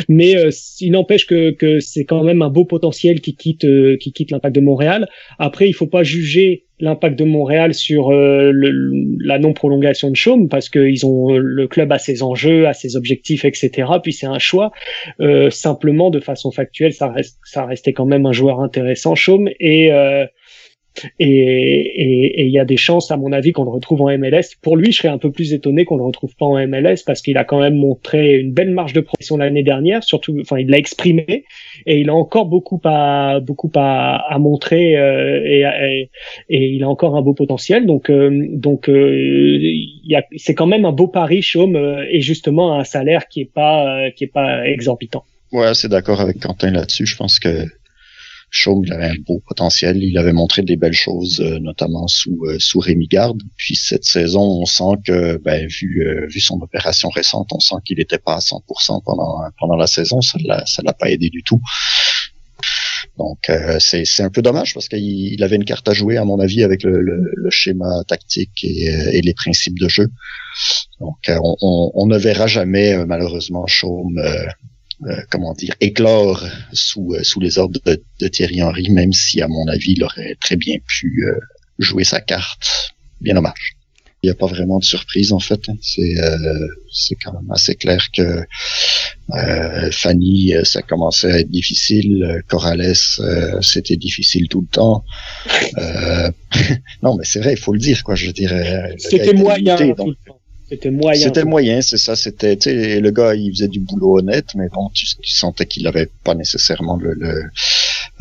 Mais euh, il n'empêche que, que c'est quand même un beau potentiel qui quitte euh, qui quitte l'impact de Montréal. Après, il faut pas juger l'impact de Montréal sur euh, la non prolongation de Chaume parce que ils ont le club a ses enjeux, a ses objectifs, etc. Puis c'est un choix. simplement, de façon factuelle, ça reste ça restait quand même un joueur intéressant, Chaume et et il y a des chances, à mon avis, qu'on le retrouve en MLS. Pour lui, je serais un peu plus étonné qu'on le retrouve pas en MLS parce qu'il a quand même montré une belle marge de progression l'année dernière. Surtout, enfin, il l'a exprimé et il a encore beaucoup à beaucoup à, à montrer euh, et, et, il a encore un beau potentiel. Donc, euh, donc, euh, c'est quand même un beau pari, Chaume, et justement un salaire qui est pas qui est pas exorbitant. Ouais, c'est d'accord avec Quentin là-dessus. Je pense que Chaume, avait un beau potentiel. Il avait montré des belles choses, euh, notamment sous euh, sous Rémi Garde. Puis cette saison, on sent que, ben, vu euh, vu son opération récente, on sent qu'il n'était pas à 100% pendant pendant la saison. Ça l'a ça l'a pas aidé du tout. Donc c'est c'est un peu dommage parce qu'il avait une carte à jouer à mon avis avec le, le, schéma tactique et, et, les principes de jeu. Donc on, on, on ne verra jamais malheureusement Chaume euh, comment dire, éclore sous, euh, sous les ordres de, Thierry Henry, même si, à mon avis, il aurait très bien pu euh, jouer sa carte. Bien dommage. Il n'y a pas vraiment de surprise en fait. C'est euh, c'est quand même assez clair que euh, Fanny, euh, ça commençait à être difficile. Corrales, c'était difficile tout le temps. non, mais c'est vrai, il faut le dire quoi. Je dirais. C'était moyen. C'était moyen. C'était moyen, c'est ça. C'était, tu sais, le gars, il faisait du boulot honnête, mais bon, tu, sentais qu'il avait pas nécessairement le le,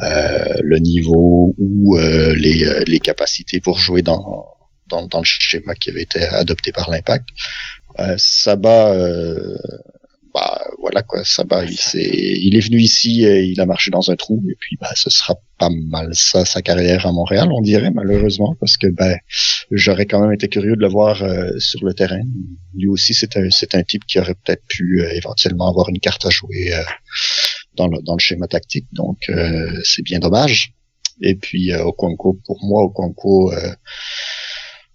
euh, le niveau ou euh, les, euh, les capacités pour jouer dans, dans, dans le schéma qui avait été adopté par l'Impact. Euh, Saba, euh, bah voilà quoi, Saba, il, est, il est venu ici, il a marché dans un trou, et puis bah ce sera pas mal ça sa carrière à Montréal, on dirait malheureusement, parce que ben j'aurais quand même été curieux de le voir euh, sur le terrain. Lui aussi, c'est un c'est un type qui aurait peut-être pu euh, éventuellement avoir une carte à jouer euh, dans le dans le schéma tactique, donc c'est bien dommage. Et puis Okonko, pour moi, Okonko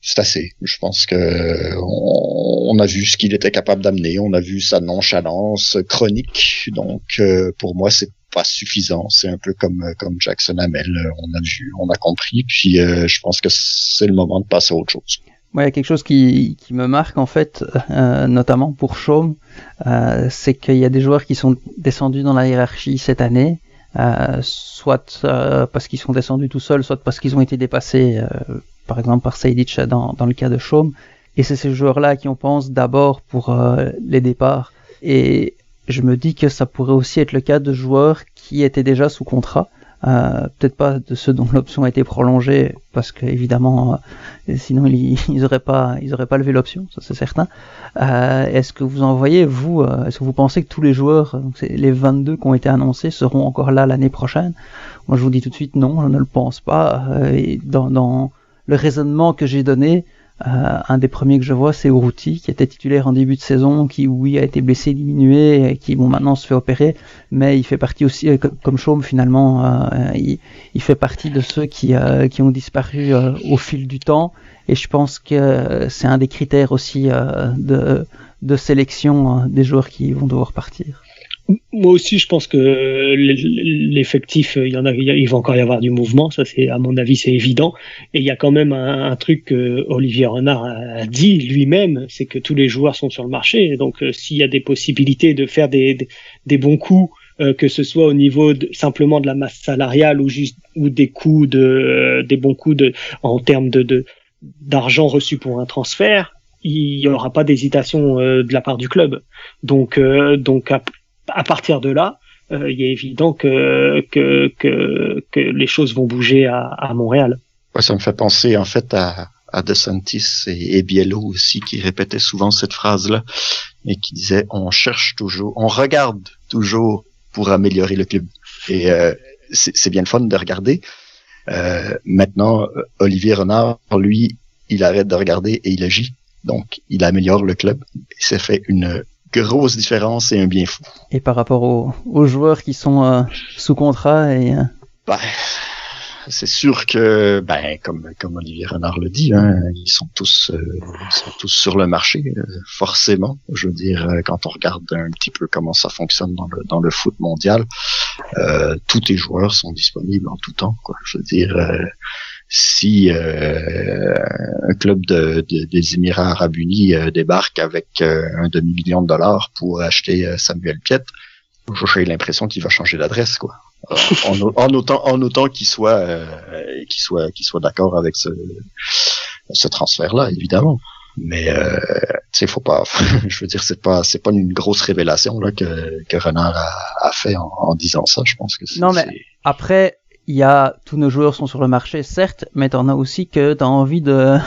c'est assez. Je pense que on, a vu ce qu'il était capable d'amener, on a vu sa nonchalance chronique. Donc euh, pour moi, c'est pas suffisant. C'est un peu comme comme Jackson Hamel. On a vu, on a compris. Puis euh, je pense que c'est le moment de passer à autre chose. Il y a quelque chose qui, me marque en fait, euh, notamment pour Chaume, c'est qu'il y a des joueurs qui sont descendus dans la hiérarchie cette année, soit parce qu'ils sont descendus tout seuls, soit parce qu'ils ont été dépassés par exemple par Saidic dans, dans le cas de Chaume. Et c'est ces joueurs-là qui on pense d'abord pour euh, les départs. Et je me dis que ça pourrait aussi être le cas de joueurs qui étaient déjà sous contrat. Euh, peut-être pas de ceux dont l'option a été prolongée parce qu'évidemment euh, sinon ils, ils auraient pas ils auraient pas levé l'option ça c'est certain. Euh, est-ce que vous en voyez vous euh, est-ce que vous pensez que tous les joueurs les 22 qui ont été annoncés seront encore là l'année prochaine? Moi je vous dis tout de suite non je ne le pense pas. Et dans, dans le raisonnement que j'ai donné, euh, un des premiers que je vois, c'est Uruti, qui était titulaire en début de saison, qui oui a été blessé, diminué, et qui bon maintenant se fait opérer, mais il fait partie aussi, euh, comme Chaume finalement, euh, il, fait partie de ceux qui, qui ont disparu au fil du temps, et je pense que c'est un des critères aussi de, de sélection des joueurs qui vont devoir partir moi aussi, je pense que l'effectif, il y en a, il va encore y avoir du mouvement. Ça, c'est à mon avis, c'est évident. Et il y a quand même un, truc que Olivier Renard a dit lui-même, c'est que tous les joueurs sont sur le marché. Donc, euh, s'il y a des possibilités de faire des, bons coups, euh, que ce soit au niveau simplement de la masse salariale ou juste ou des coups de, des bons coups de, en termes d'argent reçu pour un transfert, il n'y aura pas d'hésitation euh, de la part du club. Donc, donc partir de là, euh, il est évident que, que, que, que, les choses vont bouger à, à Montréal. Ouais, ça me fait penser en fait à, à DeSantis et, Biello aussi qui répétaient souvent cette phrase-là et qui disait on cherche toujours, on regarde toujours pour améliorer le club. Et euh, c'est bien le fun de regarder. Euh, maintenant, Olivier Renard, lui, il arrête de regarder et il agit. Donc, il améliore le club. Et ça fait une grosse différence et un bien fou. Et par rapport aux, joueurs qui sont euh, sous contrat et euh, ben, c'est sûr que ben comme comme Olivier Renard le dit, hein, ils sont tous euh, sont tous sur le marché forcément. Je veux dire quand on regarde un petit peu comment ça fonctionne dans le dans le foot mondial, tous les joueurs sont disponibles en tout temps. Quoi. Je veux dire si euh, un club de, des Émirats Arabes Unis euh, débarque avec euh, un demi-million de dollars pour acheter Samuel Piet, j'ai l'impression qu'il va changer d'adresse, quoi. en, en, autant, en autant qu'il soit, qu'il soit, qu'il soit d'accord avec ce, ce transfert-là, évidemment. Mais euh, tu sais, faut pas. je veux dire, c'est pas, c'est pas une grosse révélation là que, que Renard a, a fait en, en, disant ça. Je pense que non, mais après, il y a tous nos joueurs sont sur le marché, certes, mais t'en as aussi que t'as envie de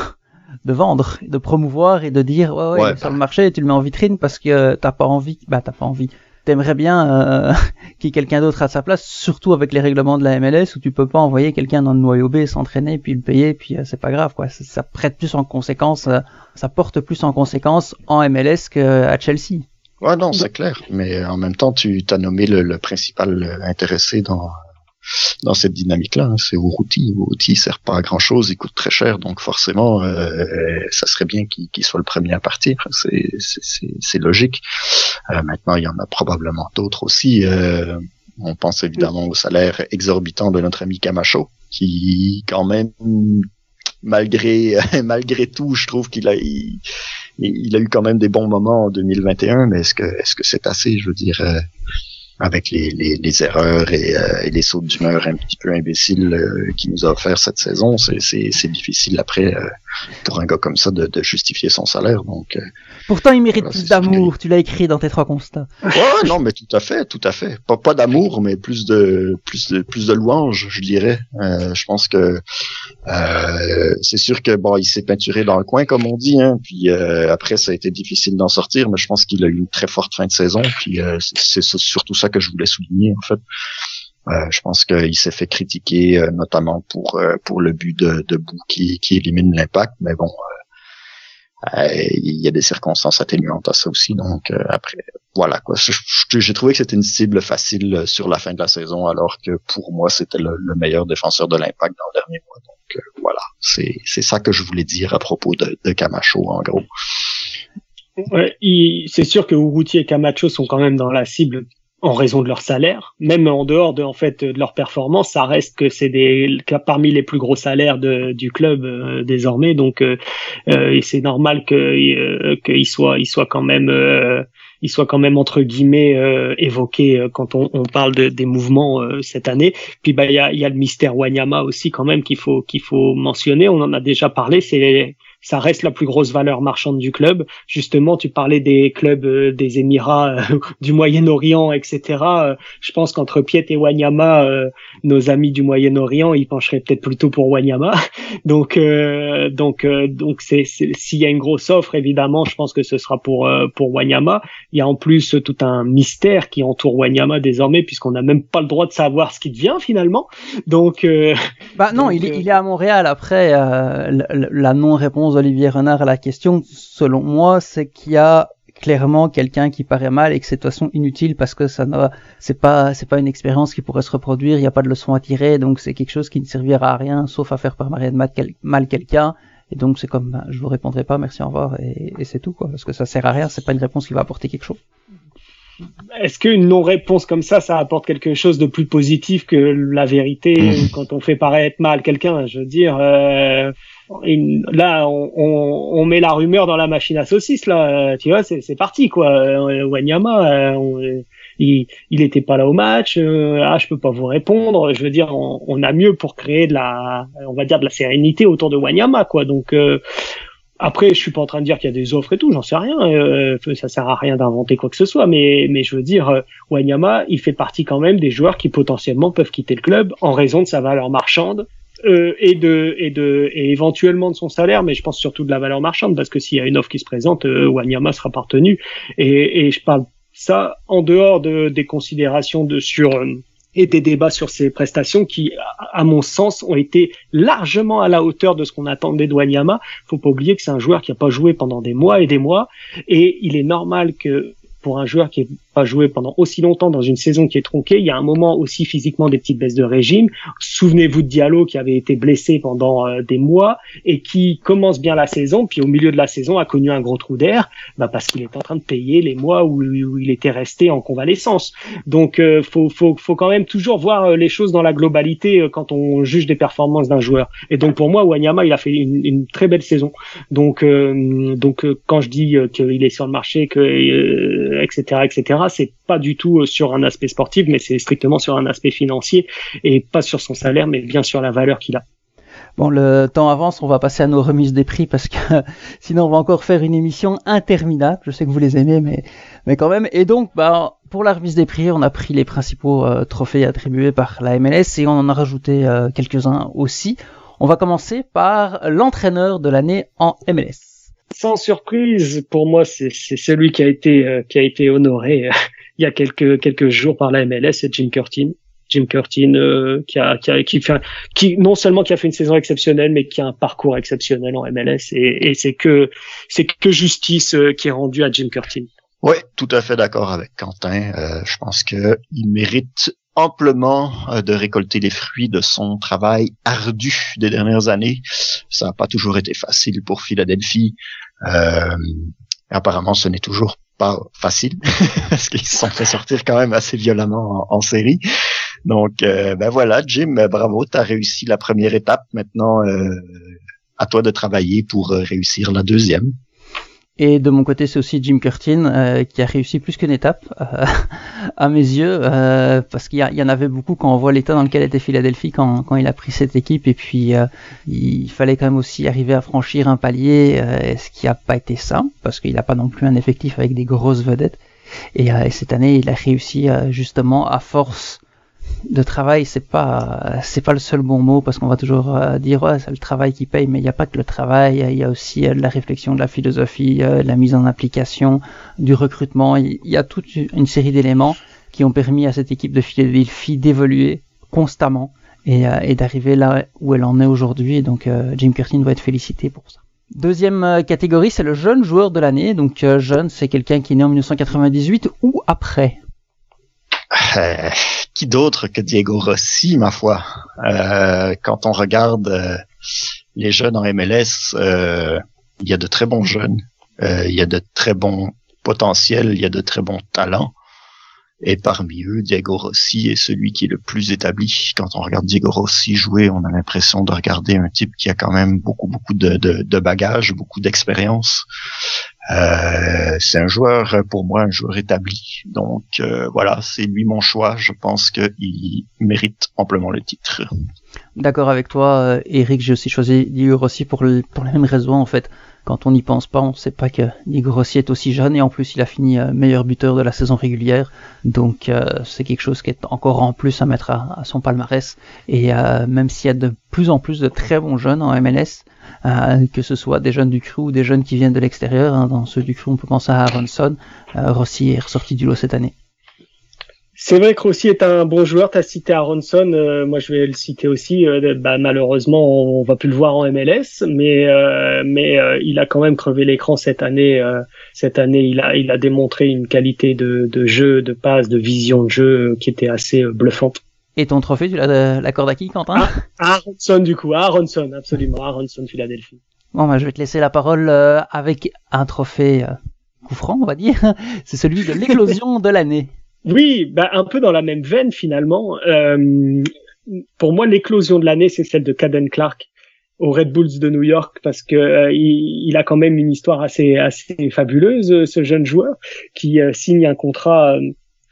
de vendre, de promouvoir et de dire ouais ouais, sur le marché, tu le mets en vitrine parce que t'as pas envie, bah t'as pas envie. T'aimerais bien euh, qu'il y ait quelqu'un d'autre à sa place, surtout avec les règlements de la MLS où tu peux pas envoyer quelqu'un dans le noyau B s'entraîner puis le payer puis euh, c'est pas grave quoi. Ça, prête plus en conséquence, euh, ça porte plus en conséquence en MLS qu'à Chelsea. Ouais non c'est clair, mais en même temps tu t'as nommé le, le principal intéressé dans dans cette dynamique-là. Hein. C'est Uruti. Uruti sert pas à grand-chose, il coûte très cher, donc forcément, euh, ça serait bien qu'il soit le premier à partir. C'est logique. Euh, maintenant, il y en a probablement d'autres aussi. Euh, on pense évidemment au salaire exorbitant de notre ami Camacho, qui quand même malgré malgré tout, je trouve qu'il a il, a eu quand même des bons moments en 2021, mais est-ce que est-ce que c'est assez, je veux dire avec les, les, les erreurs et, euh, et, les sauts d'humeur un petit peu imbéciles euh, qu'il nous a offert cette saison, c'est difficile après euh, pour un gars comme ça de, de justifier son salaire. Donc, Pourtant, il mérite plus d'amour. Tu l'as écrit dans tes trois constats. Ouais, non, mais tout à fait, tout à fait. Pas, pas d'amour, mais plus de plus de plus de louanges, je dirais. je pense que c'est sûr que bon, il s'est peinturé dans le coin, comme on dit. Hein, puis après, ça a été difficile d'en sortir, mais je pense qu'il a eu une très forte fin de saison. Puis c'est surtout ça que je voulais souligner en fait. Euh, je pense qu'il s'est fait critiquer euh, notamment pour euh, pour le but de, de qui, qui élimine l'impact, mais bon, il y a des circonstances atténuantes à ça aussi. Donc après, voilà quoi. J'ai trouvé que c'était une cible facile sur la fin de la saison, alors que pour moi c'était le, meilleur défenseur de l'impact dans le dernier mois. Donc voilà, c'est c'est ça que je voulais dire à propos de, Camacho en gros. C'est sûr que Uruti et Camacho sont quand même dans la cible en raison de leur salaire, même en dehors de en fait de leur performance, ça reste que c'est des parmi les plus gros salaires de, du club euh, désormais, donc euh, euh, c'est normal que euh, qu'il soit il soit quand même il soit quand même entre guillemets évoqué quand on, on parle de, des mouvements cette année. Puis bah il y a, y a le mystère Wanyama aussi quand même qu'il faut qu'il faut mentionner. On en a déjà parlé. C'est ça reste la plus grosse valeur marchande du club. Justement, tu parlais des clubs euh, des Émirats, euh, du Moyen-Orient, etc. Euh, je pense qu'entre Piet et Wanyama, nos amis du Moyen-Orient, ils pencheraient peut-être plutôt pour Wanyama. Donc, donc, donc, c'est s'il y a une grosse offre, évidemment, je pense que ce sera pour pour Wanyama. Il y a en plus tout un mystère qui entoure Wanyama désormais, puisqu'on n'a même pas le droit de savoir ce qui devient finalement. Donc, bah non, il, est, il est à Montréal. Après, la non-réponse Olivier Renard à la question, selon moi, c'est qu'il y a clairement quelqu'un qui paraît mal et que c'est de toute façon inutile parce que ça ne c'est pas c'est pas une expérience qui pourrait se reproduire, il n'y a pas de leçon à tirer, donc c'est quelque chose qui ne servira à rien sauf à faire par mal quelqu'un. Et donc c'est comme ben, je vous répondrai pas, merci au revoir et, et c'est tout quoi, parce que ça sert à rien, c'est pas une réponse qui va apporter quelque chose. Est-ce qu'une non-réponse comme ça, ça apporte quelque chose de plus positif que la vérité mmh. quand on fait paraître mal quelqu'un Je veux dire, euh, là, on, on, met la rumeur dans la machine à saucisses, là. Tu vois, c'est parti, quoi. Euh, Wanyama, euh, il, il était pas là au match. ah, je peux pas vous répondre. Je veux dire, on, on, a mieux pour créer de la, on va dire de la sérénité autour de Wanyama, quoi. Donc après, je suis pas en train de dire qu'il y a des offres et tout, j'en sais rien. Euh, ça sert à rien d'inventer quoi que ce soit, mais mais je veux dire, euh, Wanyama, il fait partie quand même des joueurs qui potentiellement peuvent quitter le club en raison de sa valeur marchande euh, et de et de et éventuellement de son salaire, mais je pense surtout de la valeur marchande parce que s'il y a une offre qui se présente, euh, Wanyama sera partenu. Et, et je parle ça en dehors de des considérations de sur euh, et des débats sur ses prestations qui, à mon sens, ont été largement à la hauteur de ce qu'on attendait de Wanyama. Faut pas oublier que c'est un joueur qui a pas joué pendant des mois et des mois, et il est normal que pour un joueur qui est pas joué pendant aussi longtemps dans une saison qui est tronquée. Il y a un moment aussi physiquement des petites baisses de régime. Souvenez-vous de Diallo qui avait été blessé pendant euh, des mois et qui commence bien la saison, puis au milieu de la saison a connu un gros trou d'air, bah parce qu'il est en train de payer les mois où, il était resté en convalescence. Donc euh, faut, faut, faut quand même toujours voir euh, les choses dans la globalité euh, quand on juge des performances d'un joueur. Et donc pour moi, Wanyama, il a fait une, très belle saison. Donc donc quand je dis qu'il est sur le marché, que etc etc c'est pas du tout euh, sur un aspect sportif, mais c'est strictement sur un aspect financier et pas sur son salaire, mais bien sur la valeur qu'il a. Bon, le temps avance, on va passer à nos remises des prix parce que sinon on va encore faire une émission interminable. Je sais que vous les aimez, mais, mais quand même. Et donc, bah, pour la remise des prix, on a pris les principaux euh, trophées attribués par la MLS et on en a rajouté euh, quelques-uns aussi. On va commencer par l'entraîneur de l'année en MLS sans surprise, pour moi, c'est celui qui a été euh, qui a été honoré euh, il y a quelques quelques jours par la MLS, c'est Jim Curtin. Jim Curtin euh, qui a qui a qui fait qui non seulement qui a fait une saison exceptionnelle, mais qui a un parcours exceptionnel en MLS et, et c'est que c'est que justice qui est rendue à Jim Curtin. Oui, tout à fait d'accord avec Quentin. je pense que il mérite amplement de récolter les fruits de son travail ardu des dernières années. Ça n'a pas toujours été facile pour Philadelphie. Euh, apparemment, ce n'est toujours pas facile parce qu'ils se sont fait sortir quand même assez violemment en, série. Donc, euh, ben voilà, Jim, bravo, tu as réussi la première étape. Maintenant, euh, à toi de travailler pour réussir la deuxième. Et de mon côté, c'est aussi Jim Curtin euh, qui a réussi plus qu'une étape, euh, à mes yeux, euh, parce qu'il y, en avait beaucoup quand on voit l'état dans lequel était Philadelphie quand, quand il a pris cette équipe, et puis il fallait quand même aussi arriver à franchir un palier, ce qui n'a pas été simple, parce qu'il n'a pas non plus un effectif avec des grosses vedettes. Et, et cette année, il a réussi justement à force de travail, c'est pas c'est pas le seul bon mot parce qu'on va toujours euh, dire ouais, c'est le travail qui paye, mais il n'y a pas que le travail, il y a aussi euh, la réflexion, de la philosophie, euh, la mise en application, du recrutement. Il y a toute une série d'éléments qui ont permis à cette équipe de Philadelphie d'évoluer constamment et, d'arriver là où elle en est aujourd'hui. Donc Jim Curtin va être félicité pour ça. Deuxième catégorie, c'est le jeune joueur de l'année. Donc jeune, c'est quelqu'un qui est né en 1998 ou après? Qui d'autre que Diego Rossi, ma foi? Euh, Quand on regarde euh, les jeunes en MLS, il y a de très bons jeunes, il y a de très bons potentiels, il y a de très bons talents. Et parmi eux, Diego Rossi est celui qui est le plus établi. Quand on regarde Diego Rossi jouer, on a l'impression de regarder un type qui a quand même beaucoup, beaucoup de, de, de bagages, beaucoup d'expérience. Euh, c'est un joueur, pour moi, un joueur établi. Donc euh, voilà, c'est lui mon choix. Je pense qu'il mérite amplement le titre. D'accord avec toi, euh, Eric. J'ai aussi choisi Diego Rossi pour, le, pour les mêmes raisons en fait quand on n'y pense pas, on ne sait pas que Nick Rossi est aussi jeune et en plus il a fini euh, meilleur buteur de la saison régulière. Donc euh, c'est quelque chose qui est encore en plus à mettre à, son palmarès. Et euh, même s'il y a de plus en plus de très bons jeunes en MLS, que ce soit des jeunes du crew ou des jeunes qui viennent de l'extérieur, hein, dans ceux du crew on peut penser à Aronson, Rossi est ressorti du lot cette année. C'est vrai que Rossi est un bon joueur. Tu as cité Aronson, euh, moi je vais le citer aussi. Euh, bah, malheureusement, on, va plus le voir en MLS, mais euh, mais il a quand même crevé l'écran cette année. cette année, il a il a démontré une qualité de, de jeu, de passe, de vision de jeu qui était assez bluffante. Et ton trophée, tu l'accordes à qui, Quentin? Ah, Aronson, du coup. Aronson, absolument. Aronson, Philadelphie. Bon, bah, je vais te laisser la parole avec un trophée coup franc, on va dire. C'est celui de l'éclosion de l'année. Oui, bah, un peu dans la même veine finalement. Euh, pour moi, l'éclosion de l'année, c'est celle de Caden Clark aux Red Bulls de New York parce que euh, il, a quand même une histoire assez assez fabuleuse, ce jeune joueur qui euh, signe un contrat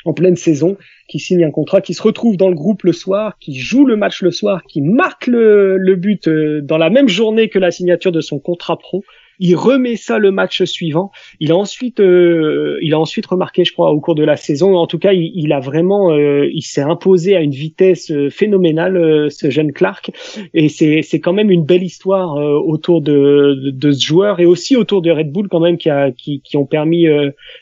en pleine saison, qui signe un contrat, qui se retrouve dans le groupe le soir, qui joue le match le soir, qui marque le but dans la même journée que la signature de son contrat pro. Il remet ça le match suivant. Il a ensuite, euh, il a ensuite remarqué, je crois, au cours de la saison. En tout cas, il, a vraiment, euh, il s'est imposé à une vitesse euh, phénoménale, ce jeune Clark. Et c'est, c'est quand même une belle histoire autour de, de, ce joueur et aussi autour de Red Bull quand même qui a, qui, qui ont permis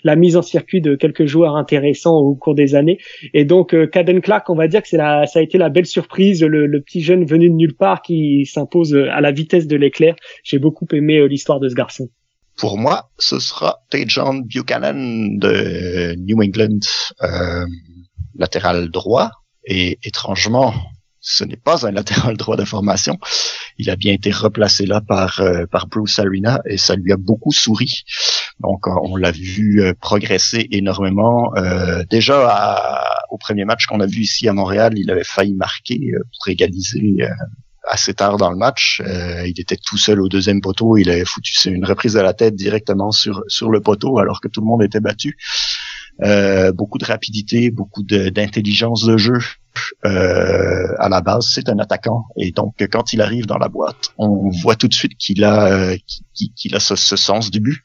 la mise en circuit de quelques joueurs intéressants au cours des années. Et donc, Caden Clark, on va dire que c'est la, ça a été la belle surprise, le, le petit jeune venu de nulle part qui s'impose à la vitesse de l'éclair. J'ai beaucoup aimé l'histoire ce garçon Pour moi, ce sera John Buchanan de New England, euh, latéral droit. Et étrangement, ce n'est pas un latéral droit de formation. Il a bien été replacé là par euh, par Bruce Arena et ça lui a beaucoup souri. Donc on l'a vu euh, progresser énormément. déjà au premier match qu'on a vu ici à Montréal, il avait failli marquer pour égaliser assez tard dans le match. Euh, il était tout seul au deuxième poteau. Il avait foutu une reprise de la tête directement sur sur le poteau alors que tout le monde était battu. Euh, beaucoup de rapidité, beaucoup d'intelligence de, jeu. Euh, à la base, c'est un attaquant et donc quand il arrive dans la boîte, on voit tout de suite qu'il a qu'il a ce, ce, sens du but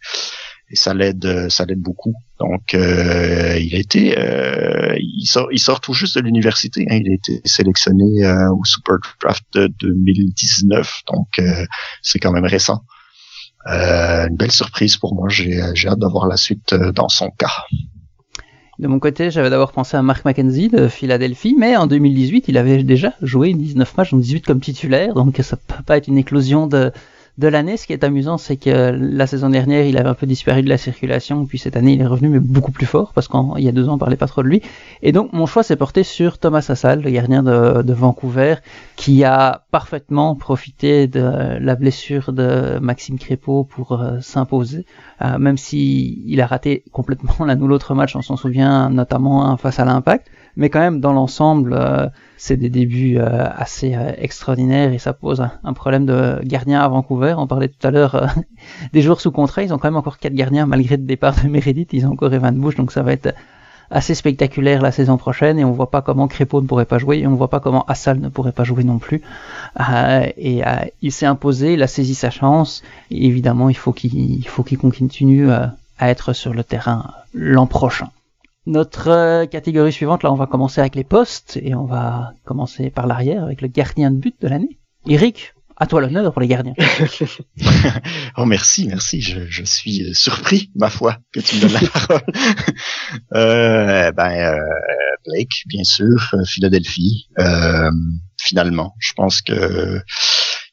et ça l'aide ça l'aide beaucoup. Donc euh, il a été euh, il sort il sort tout juste de l'université hein. il a été sélectionné euh, au Super Draft de 2019 donc euh, c'est quand même récent. Une belle surprise pour moi. J'ai j'ai hâte d'avoir la suite dans son cas. De mon côté, j'avais d'abord pensé à Mark McKenzie de Philadelphie, mais en 2018, il avait déjà joué 19 matchs, donc 18 comme titulaire, donc ça peut pas être une éclosion de, de l'année. Ce qui est amusant, c'est que la saison dernière, il avait un peu disparu de la circulation, puis cette année, il est revenu, mais beaucoup plus fort, parce qu'il y a deux ans, on parlait pas trop de lui. Et donc, mon choix s'est porté sur Thomas Assal, le gardien de, Vancouver, qui a parfaitement profité de la blessure de Maxime Crépeau pour euh, s'imposer, euh, même si a raté complètement l'un ou l'autre match, on s'en souvient, notamment face à l'Impact Mais quand même, dans l'ensemble, euh, c'est des débuts euh, assez euh, extraordinaires et ça pose un, problème de gardien à Vancouver. On parlait tout à l'heure des joueurs sous contrat. Ils ont quand même encore quatre gardiens malgré le départ de Meredith. Ils ont encore Evan Bush, donc ça va être assez spectaculaire la saison prochaine et on voit pas comment Crépeau ne pourrait pas jouer et on voit pas comment Assal ne pourrait pas jouer non plus. Euh, et euh, il s'est imposé, il a saisi sa chance. Et évidemment, il faut qu'il faut qu'il continue euh, à être sur le terrain l'an prochain. Notre catégorie suivante, là, on va commencer avec les postes et on va commencer par l'arrière avec le gardien de but de l'année. Eric, à toi l'honneur pour les gardiens. oh merci, merci. Je, je, suis surpris, ma foi, que tu me donnes la parole. euh, ben euh, Blake, bien sûr, Philadelphie. Euh, finalement, je pense que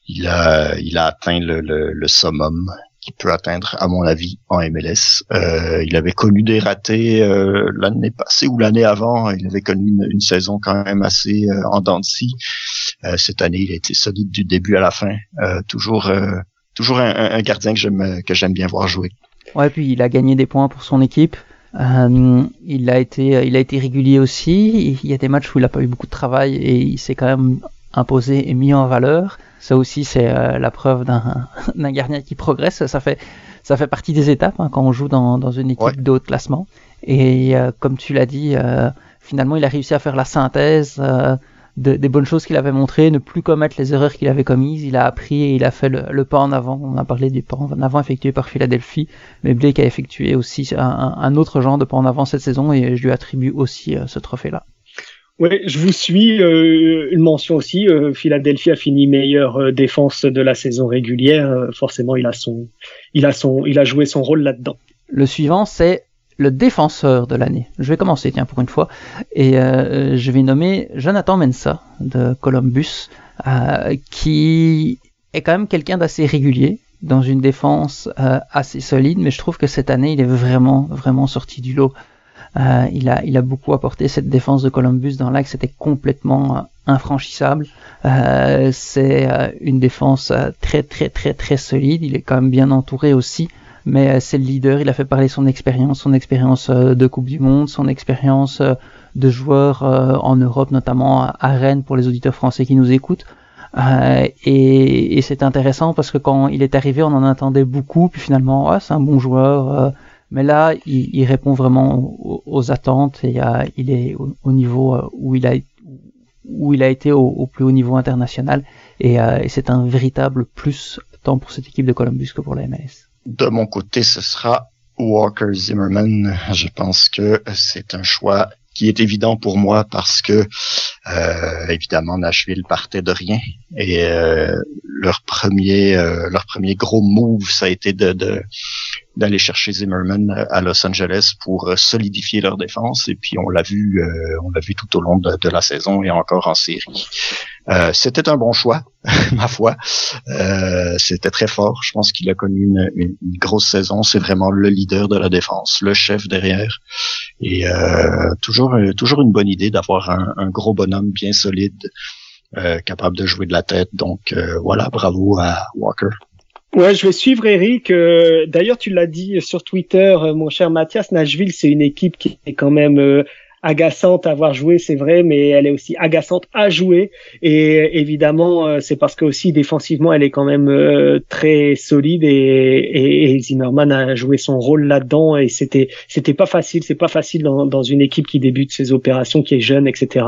il a, il a atteint le, le, le summum qu'il peut atteindre, à mon avis, en MLS. Euh, il avait connu des ratés euh, l'année passée ou l'année avant. Il avait connu une, saison quand même assez euh, en dents de scie. Euh, cette année, il a été solide du début à la fin. Toujours, toujours un, un, gardien que j'aime que j'aime bien voir jouer. Ouais, puis il a gagné des points pour son équipe. Il a été, il a été régulier aussi. Il y a des matchs où il n'a pas eu beaucoup de travail et il s'est quand même imposé et mis en valeur. Ça aussi, c'est euh, la preuve d'un gardien qui progresse. Ça fait, ça fait partie des étapes hein, quand on joue dans, dans une équipe ouais. classement. Et euh, comme tu l'as dit, euh, finalement, il a réussi à faire la synthèse de, des bonnes choses qu'il avait montrées, ne plus commettre les erreurs qu'il avait commises. Il a appris et il a fait le, le, pas en avant. On a parlé du pas en avant effectué par Philadelphie, mais Blake a effectué aussi un, un autre genre de pas en avant cette saison et je lui attribue aussi ce trophée-là. Oui, je vous suis. Euh, une mention aussi. Euh, Philadelphie a fini meilleure euh, défense de la saison régulière. Forcément, il a son, il a son, il a joué son rôle là-dedans. Le suivant, c'est le défenseur de l'année. Je vais commencer, tiens, pour une fois, et je vais nommer Jonathan Mensa de Columbus, qui est quand même quelqu'un d'assez régulier dans une défense assez solide, mais je trouve que cette année, il est vraiment, vraiment sorti du lot. Euh, il, a, il a beaucoup apporté cette défense de Columbus dans l'axe, c'était complètement euh, infranchissable. Euh, c'est une défense très très très très solide. Il est quand même bien entouré aussi, mais c'est le leader. Il a fait parler son expérience, son expérience de Coupe du Monde, son expérience de joueur en Europe, notamment à Rennes pour les auditeurs français qui nous écoutent. Et, c'est intéressant parce que quand il est arrivé, on en attendait beaucoup, puis finalement, ouais, c'est un bon joueur. Mais là, il, il répond vraiment aux, attentes et euh, il est au, au, niveau où il a, où il a été au, au plus haut niveau international. Et, euh, et c'est un véritable plus tant pour cette équipe de Columbus que pour la MLS. De mon côté, ce sera Walker Zimmerman. Je pense que c'est un choix qui est évident pour moi parce que euh, évidemment Nashville partait de rien et euh, leur premier euh, leur premier gros move ça a été de, de d'aller chercher Zimmerman à Los Angeles pour euh, solidifier leur défense. Et puis on l'a vu, euh, on l'a vu tout au long de, la saison et encore en série. Euh, c'était un bon choix, ma foi. Euh, c'était très fort. Je pense qu'il a connu une, grosse saison. C'est vraiment le leader de la défense, le chef derrière. Et euh, toujours, toujours une bonne idée d'avoir un, un, gros bonhomme bien solide, capable de jouer de la tête. Donc voilà, bravo à Walker. Ouais, je vais suivre Eric. Euh, D'ailleurs, tu l'as dit sur Twitter, euh, mon cher Mathias, Nashville, c'est une équipe qui est quand même euh, agaçante à voir jouer, c'est vrai, mais elle est aussi agaçante à jouer. Et évidemment, euh, c'est parce que aussi défensivement, elle est quand même euh, très solide et, et, et, Zimmerman a joué son rôle là-dedans. Et c'était c'était pas facile, c'est pas facile dans, dans, une équipe qui débute ses opérations, qui est jeune, etc.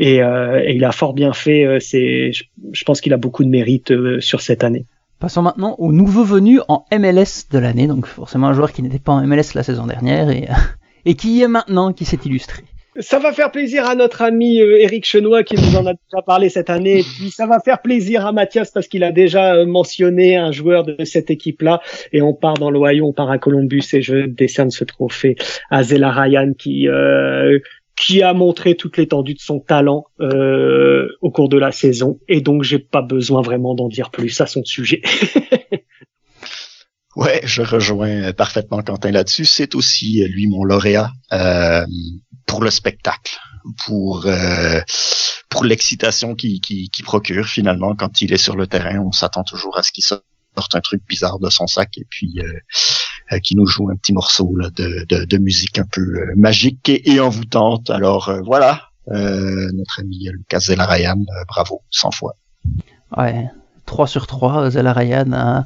Et, et il a fort bien fait. C'est, je, je pense qu'il a beaucoup de mérite sur cette année. Passons maintenant au nouveau venu en MLS de l'année, donc forcément un joueur qui n'était pas en MLS la saison dernière et, qui est maintenant, qui s'est illustré. Ça va faire plaisir à notre ami Eric Chenois qui nous en a déjà parlé cette année. Ça va faire plaisir à Mathias parce qu'il a déjà mentionné un joueur de cette équipe-là. Et on part dans l'Ohio, on part à Columbus et je décerne ce trophée à Zela Ryan qui euh, qui a montré toute l'étendue de son talent euh, au cours de la saison. Et donc, j'ai pas besoin vraiment d'en dire plus à son sujet. ouais, je rejoins parfaitement Quentin là-dessus. C'est aussi lui mon lauréat euh, pour le spectacle, pour euh, pour l'excitation qui, qui, qui procure finalement quand il est sur le terrain. On s'attend toujours à ce qu'il sorte un truc bizarre de son sac et puis euh, qui nous joue un petit morceau de, musique un peu euh, magique et, envoûtante. Alors euh, voilà, Euh, notre ami Lucas Zelarayan, euh, bravo, 100 fois. Ouais, 3 sur 3, Zelarayan, euh,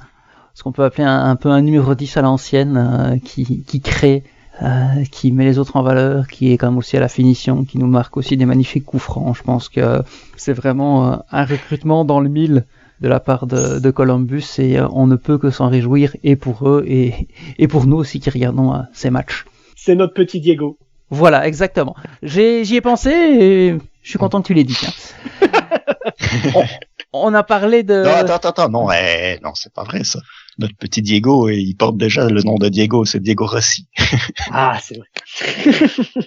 ce qu'on peut appeler un, peu un numéro 10 à l'ancienne, euh, qui, crée, euh, qui met les autres en valeur, qui est quand même aussi à la finition, qui nous marque aussi des magnifiques coups francs. Je pense que c'est vraiment un recrutement dans le mille de la part de, de Columbus et on ne peut que s'en réjouir et pour eux et, et pour nous aussi qui regardons ces matchs. C'est notre petit Diego. Voilà, exactement. J'y ai, pensé et je suis content que tu l'aies dit. on, on, a parlé de. Non, attends, attends, non, eh, non, c'est pas vrai ça. Notre petit Diego, il porte déjà le nom de Diego, c'est Diego Rossi. ah, c'est vrai.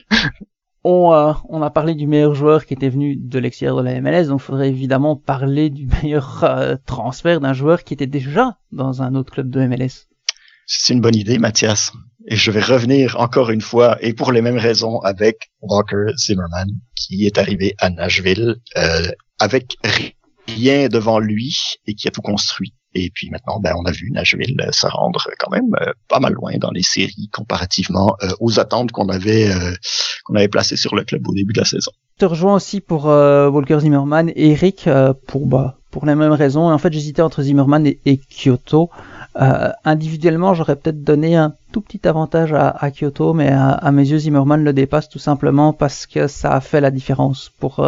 on, euh, on a parlé du meilleur joueur qui était venu de l'extérieur de la MLS, donc il faudrait évidemment parler du meilleur euh, transfert d'un joueur qui était déjà dans un autre club de MLS. C'est une bonne idée, Mathias. Et je vais revenir encore une fois, et pour les mêmes raisons, avec Walker Zimmerman, qui est arrivé à Nashville euh, avec rien devant lui et qui a tout construit. Et puis maintenant, ben, on a vu Nashville se rendre quand même euh, pas mal loin dans les séries comparativement euh, aux attentes qu'on avait euh, qu'on avait placées sur le club au début de la saison. Je te rejoins aussi pour Walker Zimmerman et Eric pour bah, pour les mêmes raisons. En fait, j'hésitais entre Zimmerman et, Kyoto. individuellement, j'aurais peut-être donné un tout petit avantage à, Kyoto, mais à, à, mes yeux, Zimmerman le dépasse tout simplement parce que ça a fait la différence pour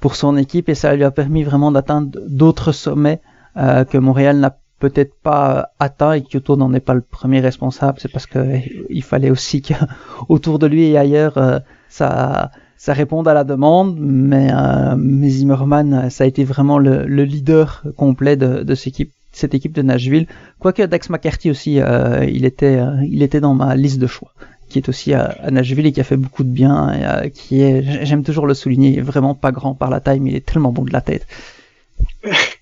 pour son équipe et ça lui a permis vraiment d'atteindre d'autres sommets euh, que Montréal n'a peut-être pas atteint et Kyoto n'en est pas le premier responsable. C'est parce que il fallait aussi qu'autour de lui et ailleurs euh, ça ça réponde à la demande, mais, euh, mais Zimmerman, ça a été vraiment le, le leader complet de, de cette, équipe, cette équipe de Nashville. Quoique Dax McCarthy aussi, euh, il, était, euh, il était dans ma liste de choix, qui est aussi à, à Nashville et qui a fait beaucoup de bien, et, euh, qui est, j'aime toujours le souligner, vraiment pas grand par la taille, mais il est tellement bon de la tête.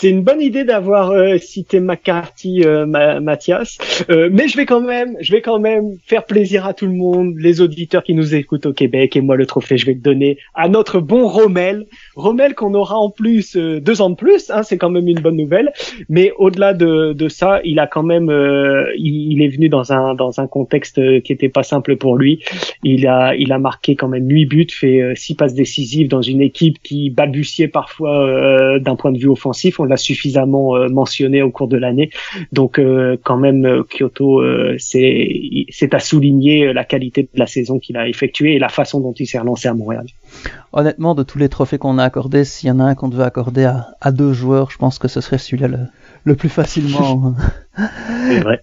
c'est une bonne idée d'avoir euh, cité McCarthy, euh, Mathias, euh, mais je vais quand même, je vais quand même faire plaisir à tout le monde, les auditeurs qui nous écoutent au Québec, et moi le trophée, je vais le donner à notre bon Rommel, Rommel qu'on aura en plus euh, deux ans de plus, hein, c'est quand même une bonne nouvelle, mais au-delà de, de, ça, il a quand même, euh, il, il, est venu dans un dans un contexte qui était pas simple pour lui, il a il a marqué quand même huit buts, fait six passes décisives dans une équipe qui balbutiait parfois d'un point de vue offensif. L'a suffisamment euh, mentionné au cours de l'année. Donc euh, quand même euh, Kyoto, c'est c'est à souligner la qualité de la saison qu'il a effectuée et la façon dont il s'est relancé à Montréal. Honnêtement, de tous les trophées qu'on a accordés, s'il y en a un qu'on devait accorder à, à, deux joueurs, je pense que ce serait celui-là le, le, plus facilement. c'est vrai.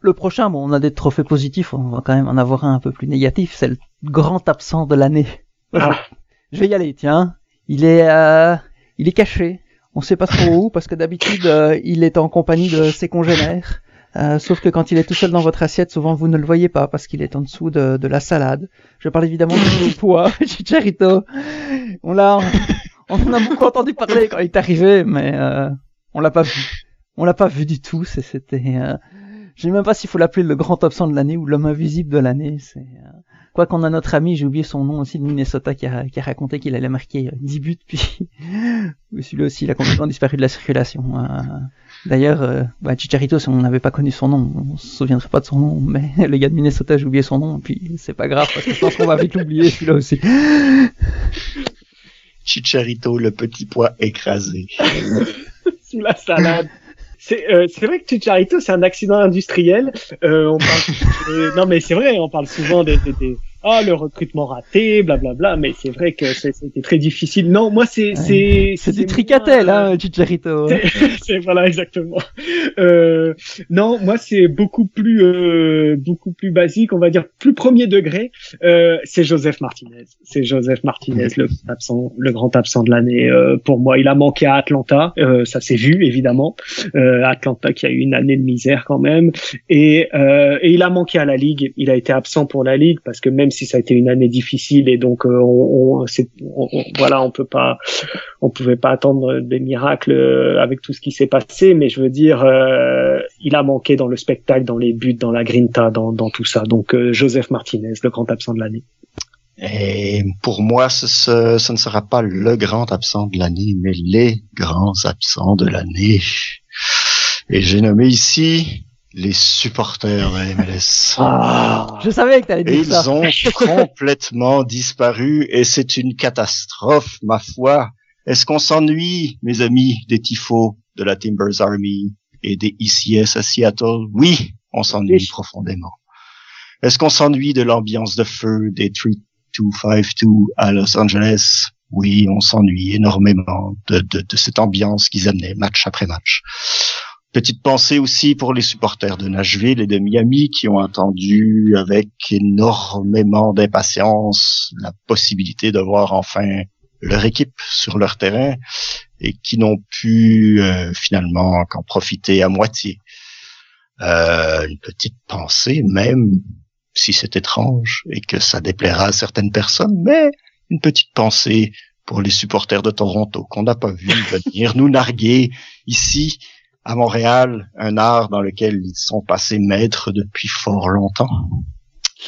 Le prochain, bon, on a des trophées positifs, on va quand même en avoir un un peu plus négatif, c'est le grand absent de l'année. Ah. Je vais y aller, tiens. Il est, euh, il est caché. On sait pas trop où parce que d'habitude euh, il est en compagnie de ses congénères. Euh, sauf que quand il est tout seul dans votre assiette, souvent vous ne le voyez pas parce qu'il est en dessous de, la salade. Je parle évidemment de poids, Chicharito. On l'a, on en a beaucoup entendu parler quand il est arrivé, mais euh, on l'a pas vu. On l'a pas vu du tout. C'était, euh, je sais même pas s'il faut l'appeler le grand absent de l'année ou l'homme invisible de l'année. C'est Quoi qu'on a notre ami, j'ai oublié son nom aussi de Minnesota, qui a, qui a raconté qu'il allait marquer 10 buts, puis celui-là aussi, il a complètement disparu de la circulation. Euh, d'ailleurs, euh, bah, Chicharito, si on n'avait pas connu son nom, on se souviendrait pas de son nom, mais le gars de Minnesota, j'ai oublié son nom, puis c'est pas grave, parce que je pense qu'on va vite l'oublier, celui-là aussi. Chicharito, le petit pois écrasé. Sous la salade. C'est euh, vrai que Chicharito, c'est un accident industriel. Euh, on parle, non, mais c'est vrai, on parle souvent des, des, des ah le recrutement raté, blablabla. Bla, bla, mais c'est vrai que c'était très difficile. Non, moi c'est c'est c'est du tricatel, hein, Chicharito. C'est voilà exactement. Euh, non, moi c'est beaucoup plus euh, beaucoup plus basique, on va dire plus premier degré. Euh, c'est Joseph Martinez. C'est Joseph Martinez, le absent, le grand absent de l'année. Euh, pour moi, il a manqué à Atlanta. Euh, ça s'est vu évidemment. Euh, Atlanta qui a eu une année de misère quand même, et et il a manqué à la ligue. Il a été absent pour la ligue parce que même si ça a été une année difficile et donc euh, on, on, on, peut pas on pouvait pas attendre des miracles euh, avec tout ce qui s'est passé. Mais je veux dire euh, il a manqué dans le spectacle dans les buts dans la grinta dans, tout ça. Donc Joseph Martinez le grand absent de l'année. Et pour moi, ce, ce, ne sera pas le grand absent de l'année, mais les grands absents de l'année. Et j'ai nommé ici les supporters de MLS. Ah, je savais que t'allais dire ils ça. ont complètement disparu et c'est une catastrophe, ma foi. Est-ce qu'on s'ennuie, mes amis, des tifos de la Timbers Army et des ICS à Seattle? Oui, on s'ennuie Oui. profondément. Est-ce qu'on s'ennuie de l'ambiance de feu des 3252 à Los Angeles? Oui, on s'ennuie énormément de, de, de cette ambiance qu'ils amenaient match après match. Petite pensée aussi pour les supporters de Nashville et de Miami qui ont attendu avec énormément d'impatience la possibilité de voir enfin leur équipe sur leur terrain et qui n'ont pu euh, finalement qu'en profiter à moitié. Euh, une petite pensée, même si c'est étrange et que ça déplaira à certaines personnes, mais une petite pensée pour les supporters de Toronto qu'on n'a pas vu venir nous narguer ici à Montréal, un art dans lequel ils sont passés maîtres depuis fort longtemps.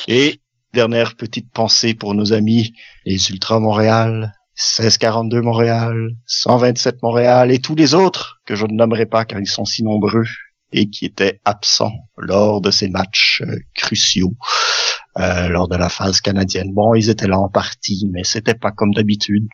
Et dernière petite pensée pour nos amis, les Ultras Montréal, 1642 Montréal, 127 Montréal et tous les autres que je ne nommerai pas car ils sont si nombreux et qui étaient absents lors de ces matchs euh, cruciaux euh, lors de la phase canadienne. Bon, ils étaient là en partie, mais c'était pas comme d'habitude.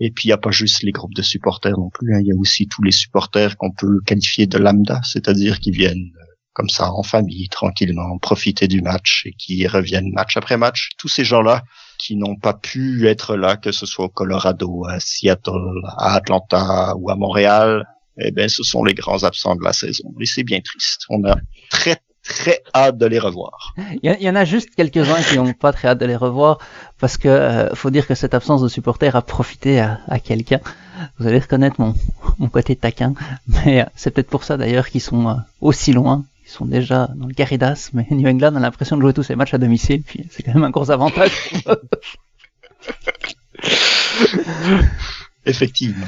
Et puis il n'y a pas juste les groupes de supporters non plus, hein. il y a aussi tous les supporters qu'on peut qualifier de lambda, c'est-à-dire qui viennent euh, comme ça en famille, tranquillement, profiter du match et qui reviennent match après match. Tous ces gens-là qui n'ont pas pu être là, que ce soit au Colorado, à Seattle, à Atlanta ou à Montréal, eh ben ce sont les grands absents de la saison. Et c'est bien triste. On a très très hâte de les revoir. Il y, en a juste quelques-uns qui n'ont pas très hâte de les revoir parce que euh, faut dire que cette absence de supporters a profité à, à quelqu'un. Vous allez reconnaître mon, mon côté taquin, mais euh, c'est peut-être pour ça d'ailleurs qu'ils sont euh, aussi loin. Ils sont déjà dans le Caridas, mais New England a l'impression de jouer tous ses matchs à domicile, puis c'est quand même un gros avantage. Effectivement.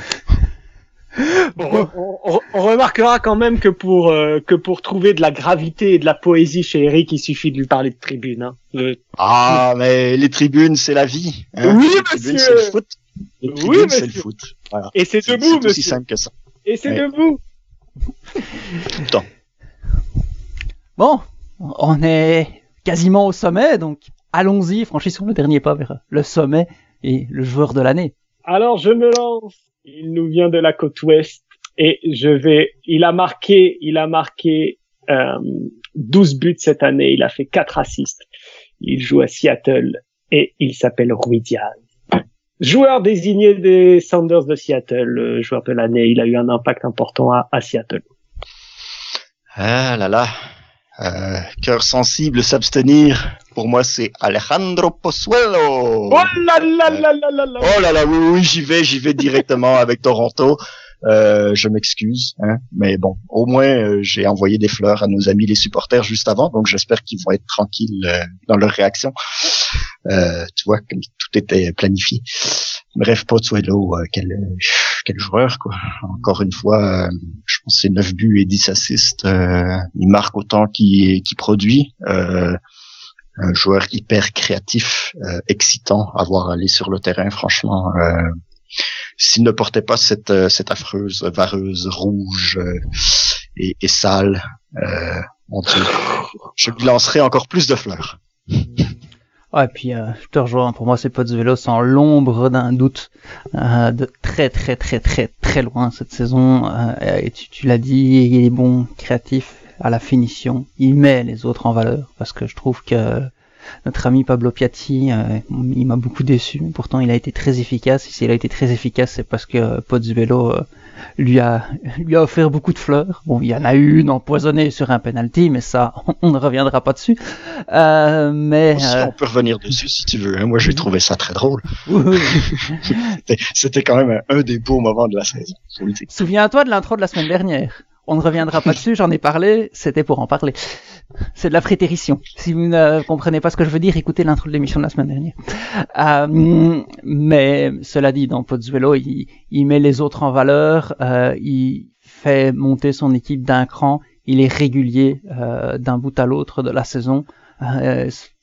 On, on- on- on remarquera quand même que pour euh, que pour trouver de la gravité et de la poésie chez Eric, il suffit de lui parler de tribune. Hein. Euh, Ah, mais les tribunes, c'est la vie. hein. Oui, les tribunes, monsieur. c'est le foot. Les Oui, tribunes, c'est le monsieur. foot. Voilà. et c'est debout, c'est aussi monsieur. simple que ça. Et c'est Ouais. debout. Bon, on est quasiment au sommet, donc allons-y, franchissons le dernier pas vers le sommet et le joueur de l'année. Alors je me lance. Il nous vient de la côte ouest et je vais. Il a marqué, il a marqué euh, 12 buts cette année. Il a fait 4 assists. Il joue à Seattle et il s'appelle Rui Diaz. Joueur désigné des Sounders de Seattle, joueur de l'année. Il a eu un impact important à, à Seattle. Ah là là. Euh, cœur sensible, s'abstenir. Pour moi, c'est Alejandro Pozuelo. Oh là là là là là là. Oh là là, oui, oui, j'y vais, j'y vais directement avec Toronto. Euh, je m'excuse, hein, mais bon, au moins euh, j'ai envoyé des fleurs à nos amis les supporters juste avant, donc j'espère qu'ils vont être tranquilles euh, dans leur réaction. Euh, tu vois, comme tout était planifié. Bref, Pozzuelo, euh, quel, quel joueur, quoi. Encore une fois, euh, je pense que c'est 9 buts et 10 assists. euh, il marque autant qu'il produit. Un joueur hyper créatif, excitant à voir aller sur le terrain, franchement. S'il ne portait pas cette, affreuse vareuse rouge et, sale, mon Dieu, je lui lancerai encore plus de fleurs. Ouais, puis euh, je te rejoins, pour moi c'est pas du vélo sans l'ombre d'un doute, euh, de très très très très très loin cette saison, euh, et tu, l'as dit, il est bon, créatif, à la finition, il met les autres en valeur, parce que je trouve que notre ami Pablo Piatti, euh, il m'a beaucoup déçu, pourtant il a été très efficace, et s'il a été très efficace c'est parce que euh, lui a lui a offert beaucoup de fleurs. Bon, il y en a eu une empoisonnée sur un penalty, mais ça, on ne reviendra pas dessus. Euh, mais Si euh, on peut revenir dessus si tu veux. hein. Moi, j'ai trouvé ça très drôle. C'était- quand même un, un des beaux moments de la saison. Souviens-toi de l'intro de la semaine dernière. On ne reviendra pas dessus, j'en ai parlé, c'était pour en parler. C'est de la prétérition. Si vous ne comprenez pas ce que je veux dire, écoutez l'intro de l'émission de la semaine dernière. Euh, mais cela dit, dans Pozzuelo, il, met les autres en valeur, euh, il fait monter son équipe d'un cran, il est régulier euh, d'un bout à l'autre de la saison.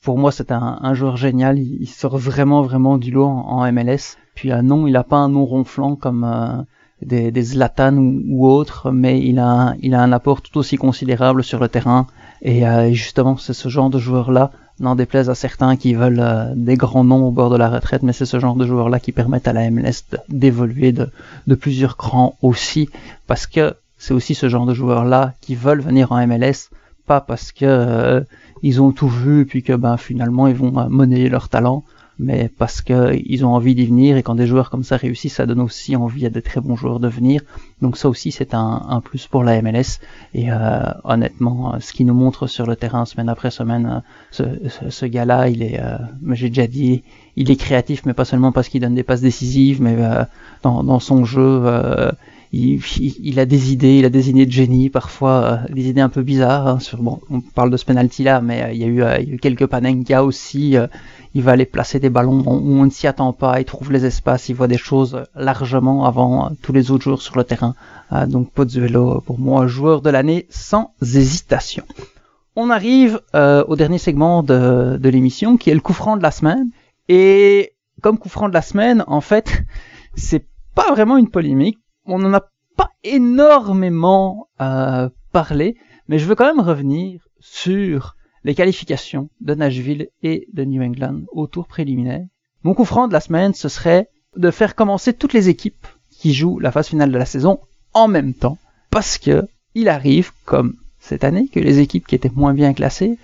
Pour moi, c'est un, joueur génial. Il, sort vraiment, vraiment du lot en, MLS. Puis non, il n'a pas un nom ronflant comme des, Zlatan ou, autres, mais il a un apport tout aussi considérable sur le terrain. Et euh, justement, c'est ce genre de joueur-là, n'en déplaise à certains qui veulent euh, des grands noms au bord de la retraite, mais c'est ce genre de joueurs-là qui permettent à la MLS d'évoluer de, de plusieurs crans aussi, parce que c'est aussi ce genre de joueurs-là qui veulent venir en MLS, pas parce que euh, ils ont tout vu puis que ben finalement ils vont monnayer leur talent, mais parce qu'ils ont envie d'y venir et quand des joueurs comme ça réussissent, ça donne aussi envie à des très bons joueurs de venir. Donc ça aussi c'est un, un, plus pour la MLS et euh, honnêtement, ce qu'il nous montre sur le terrain semaine après semaine, ce, ce, gars-là, il est, euh, j'ai déjà dit, il est créatif, mais pas seulement parce qu'il donne des passes décisives, mais euh, dans, dans, son jeu. Euh, il, il, a des idées, il a des idées de génie, parfois des idées un peu bizarres. Hein, sur, bon, on parle de ce penalty là, mais il y, a eu, il y a eu quelques Panenka aussi il va aller placer des ballons où on ne s'y attend pas, il trouve les espaces, il voit des choses largement avant euh, tous les autres joueurs sur le terrain. Euh, donc Pozzuelo, pour moi, joueur de l'année sans hésitation. On arrive euh, au dernier segment de, l'émission qui est le coup franc de la semaine. Et comme coup franc de la semaine, en fait, c'est pas vraiment une polémique. On n'en a pas énormément parlé, mais je veux quand même revenir sur les qualifications de Nashville et de New England au tour préliminaire. Mon coup franc de la semaine, ce serait de faire commencer toutes les équipes qui jouent la phase finale de la saison en même temps, parce que il arrive, comme cette année, que les équipes qui étaient moins bien classées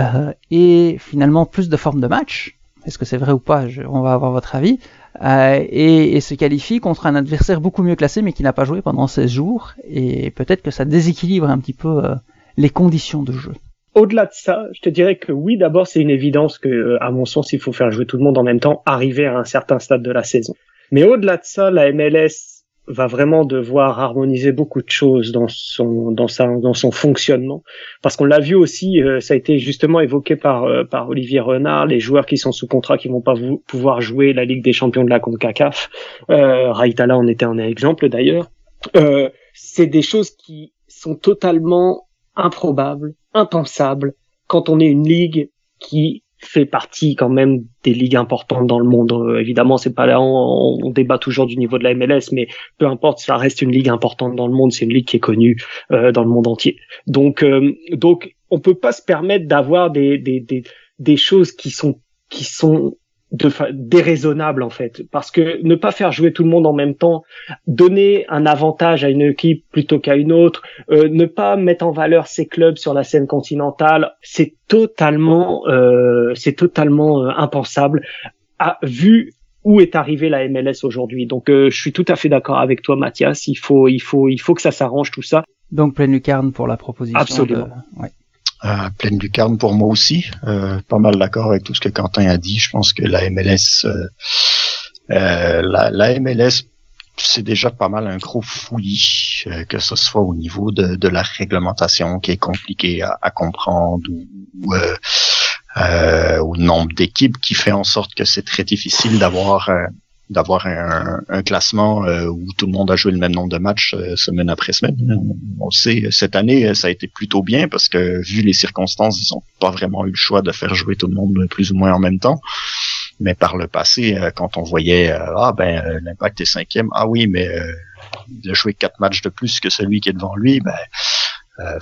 euh, aient finalement plus de formes de match. Est-ce que c'est vrai ou pas? On va avoir votre avis. Euh, et, se qualifient contre un adversaire beaucoup mieux classé mais qui n'a pas joué pendant 16 jours. Et peut-être que ça déséquilibre un petit peu euh, les conditions de jeu. Au-delà de ça, je te dirais que oui, d'abord, c'est une évidence que, euh, à mon sens, il faut faire jouer tout le monde en même temps, arriver à un certain stade de la saison. Mais au-delà de ça, la MLS va vraiment devoir harmoniser beaucoup de choses dans son dans sa dans son fonctionnement. Parce qu'on l'a vu aussi euh, ça a été justement évoqué par euh, par Olivier Renard les joueurs qui sont sous contrat qui vont pas pouvoir jouer la Ligue des Champions de la CONCACAF. Euh, Raitala en était un exemple d'ailleurs. Euh, c'est des choses qui sont totalement improbables impensable quand on est une ligue qui fait partie quand même des ligues importantes dans le monde. Euh, évidemment, c'est pas là, on, on, débat toujours du niveau de la MLS, mais peu importe, ça reste une ligue importante dans le monde. C'est une ligue qui est connue euh, dans le monde entier. Donc, euh, donc, on peut pas se permettre d'avoir des, des, des, des choses qui sont qui sont de déraisonnable en fait. Parce que ne pas faire jouer tout le monde en même temps donner un avantage à une équipe plutôt qu'à une autre euh, ne pas mettre en valeur ses clubs sur la scène continentale c'est totalement euh, c'est totalement euh, impensable à, vu où est arrivée la MLS aujourd'hui. Donc je suis tout à fait d'accord avec toi Mathias. Il faut il faut il faut que ça s'arrange tout ça. Donc pleine lucarne pour la proposition absolument. Ouais euh, pleine lucarne pour moi aussi. Euh, pas mal d'accord avec tout ce que Quentin a dit. Je pense que la MLS, euh, euh, la, la, MLS, c'est déjà pas mal un gros fouillis, euh, que ce soit au niveau de, de, la réglementation qui est compliquée à, à comprendre ou, ou au nombre d'équipes qui fait en sorte que c'est très difficile d'avoir d'avoir un, classement euh, où tout le monde a joué le même nombre de matchs euh, semaine après semaine. On sait, cette année, ça a été plutôt bien parce que vu les circonstances, ils ont pas vraiment eu le choix de faire jouer tout le monde plus ou moins en même temps. Mais par le passé, euh, quand on voyait ah ben l'impact est cinquième, ah oui, mais il a joué quatre matchs de plus que celui qui est devant lui, ben euh,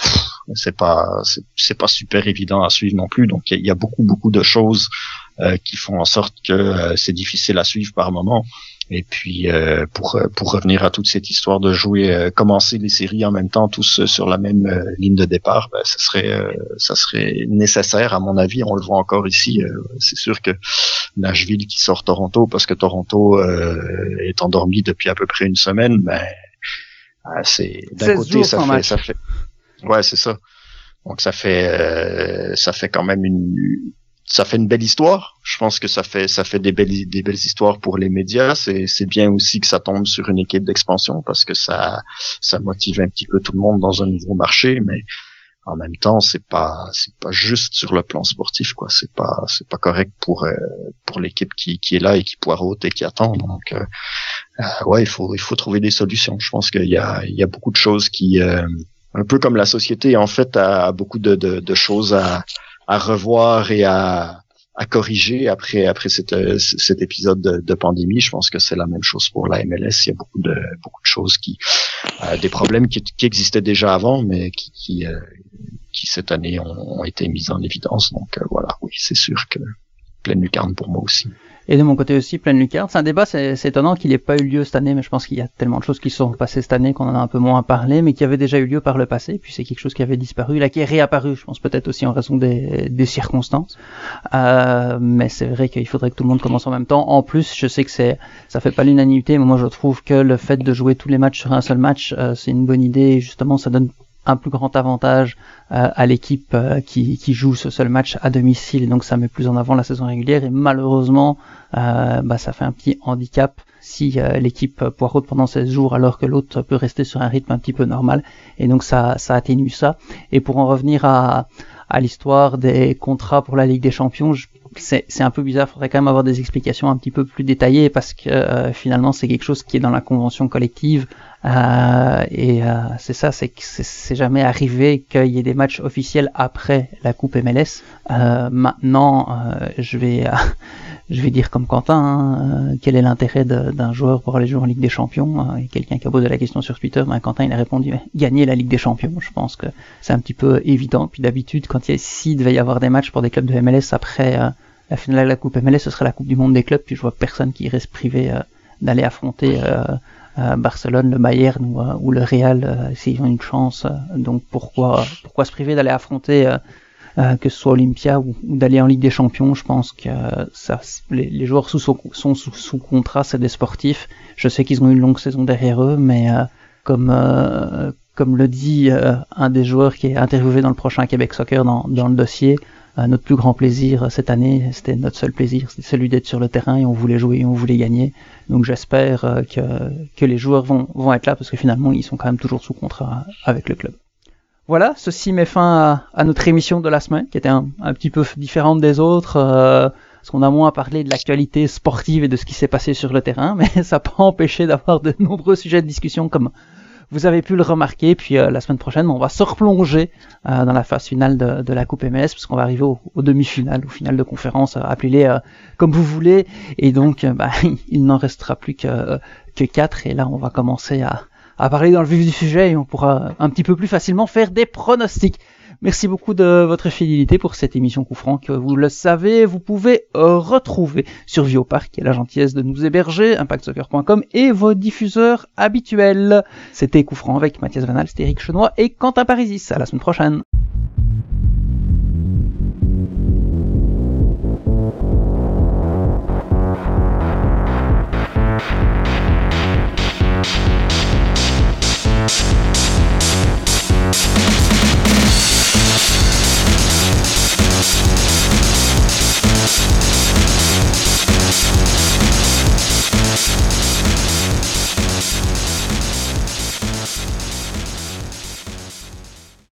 c'est pas c'est pas super évident à suivre non plus. Donc il y, a beaucoup beaucoup de choses euh, qui font en sorte que euh, c'est difficile à suivre par moment. Et puis euh, pour pour revenir à toute cette histoire de jouer, commencer les séries en même temps tous sur la même ligne de départ, ben, ça serait ça serait nécessaire à mon avis. On le voit encore ici. c'est sûr que Nashville qui sort Toronto parce que Toronto est endormi depuis à peu près une semaine, ben c'est d'un côté ça fait, ça fait Ouais, c'est ça. Donc ça fait euh, ça fait quand même une ça fait une belle histoire. Je pense que ça fait ça fait des belles des belles histoires pour les médias. C'est c'est bien aussi que ça tombe sur une équipe d'expansion parce que ça ça motive un petit peu tout le monde dans un nouveau marché, mais en même temps c'est pas c'est pas juste sur le plan sportif quoi. C'est pas c'est pas correct pour euh, pour l'équipe qui qui est là et qui poireaute et qui attend. Donc euh, euh, ouais il faut il faut trouver des solutions. Je pense qu'il y a il y a beaucoup de choses qui un peu comme la société en fait a, beaucoup de, de, de choses à, à, revoir et à, à corriger après après cet, euh, cet épisode de, pandémie. Je pense que c'est la même chose pour la MLS. Il y a beaucoup de beaucoup de choses qui euh, des problèmes qui, qui, existaient déjà avant, mais qui qui, euh, qui cette année ont, ont, été mis en évidence. Donc voilà, oui, c'est sûr que pleine lucarne pour moi aussi. Et de mon côté aussi, pleine lucarne. C'est un débat, c'est étonnant qu'il n'ait pas eu lieu cette année, mais je pense qu'il y a tellement de choses qui sont passées cette année qu'on en a un peu moins parlé, mais qui avaient déjà eu lieu par le passé. Puis c'est quelque chose qui avait disparu, là qui est réapparu. Je pense peut-être aussi en raison des, circonstances. Euh, mais c'est vrai qu'il faudrait que tout le monde commence en même temps. En plus, je sais que c'est, ça fait pas l'unanimité, mais moi je trouve que le fait de jouer tous les matchs sur un seul match, euh, c'est une bonne idée. justement, ça donne un plus grand avantage euh, à l'équipe euh, qui, joue ce seul match à domicile. Donc ça met plus en avant la saison régulière. Et malheureusement euh, bah, ça fait un petit handicap si l'équipe poireaude pendant 16 jours alors que l'autre peut rester sur un rythme un petit peu normal. Et donc ça, ça atténue ça. Et pour en revenir à, à l'histoire des contrats pour la Ligue des Champions, c'est un peu bizarre, faudrait quand même avoir des explications un petit peu plus détaillées parce que finalement c'est quelque chose qui est dans la convention collective euh, et euh, c'est ça, c'est que c'est jamais arrivé qu'il y ait des matchs officiels après la Coupe MLS. Euh, maintenant, euh, je vais je vais dire comme Quentin, hein, quel est l'intérêt d'un joueur pour aller jouer en Ligue des Champions Et quelqu'un qui a posé la question sur Twitter, ben Quentin il a répondu gagner la Ligue des Champions. Je pense que c'est un petit peu évident. Puis d'habitude, quand il s'il devait y avoir des matchs pour des clubs de MLS après la finale de la Coupe MLS, ce serait la Coupe du Monde des clubs. Puis je vois personne qui irait se priver d'aller affronter Barcelone, le Bayern ou, euh, ou le Real euh, s'ils ont une chance. Euh, donc pourquoi pourquoi se priver d'aller affronter que ce soit Olympia ou, d'aller en Ligue des Champions, je pense que ça, les, joueurs sous, sont sous, sous contrat, c'est des sportifs. Je sais qu'ils ont une longue saison derrière eux, mais comme comme le dit un des joueurs qui est interviewé dans le prochain Québec Soccer dans, dans le dossier, notre plus grand plaisir cette année, c'était notre seul plaisir, c'était celui d'être sur le terrain et on voulait jouer on voulait gagner. Donc j'espère euh, que, que les joueurs vont, vont être là parce que finalement ils sont quand même toujours sous contrat avec le club. Voilà, ceci met fin à, notre émission de la semaine qui était un, un petit peu différente des autres. Euh, parce qu'on a moins parlé de l'actualité sportive et de ce qui s'est passé sur le terrain, mais ça n'a pas empêché d'avoir de nombreux sujets de discussion comme vous avez pu le remarquer. Puis euh, la semaine prochaine, on va se replonger euh, dans la phase finale de, la Coupe MS, parce qu'on va arriver au, au demi-finale, au final de conférence, euh, appelez-les comme vous voulez. Et donc, bah, il n'en restera plus que, que 4. Et là, on va commencer à, à parler dans le vif du sujet et on pourra un petit peu plus facilement faire des pronostics. Merci beaucoup de votre fidélité pour cette émission Coup que vous le savez, vous pouvez euh, retrouver sur Viopark qui a la gentillesse de nous héberger, impactsoccer.com et vos diffuseurs habituels. C'était Coup avec Mathias Vanal, Eric Chenois et Quentin Parisis. À la semaine prochaine.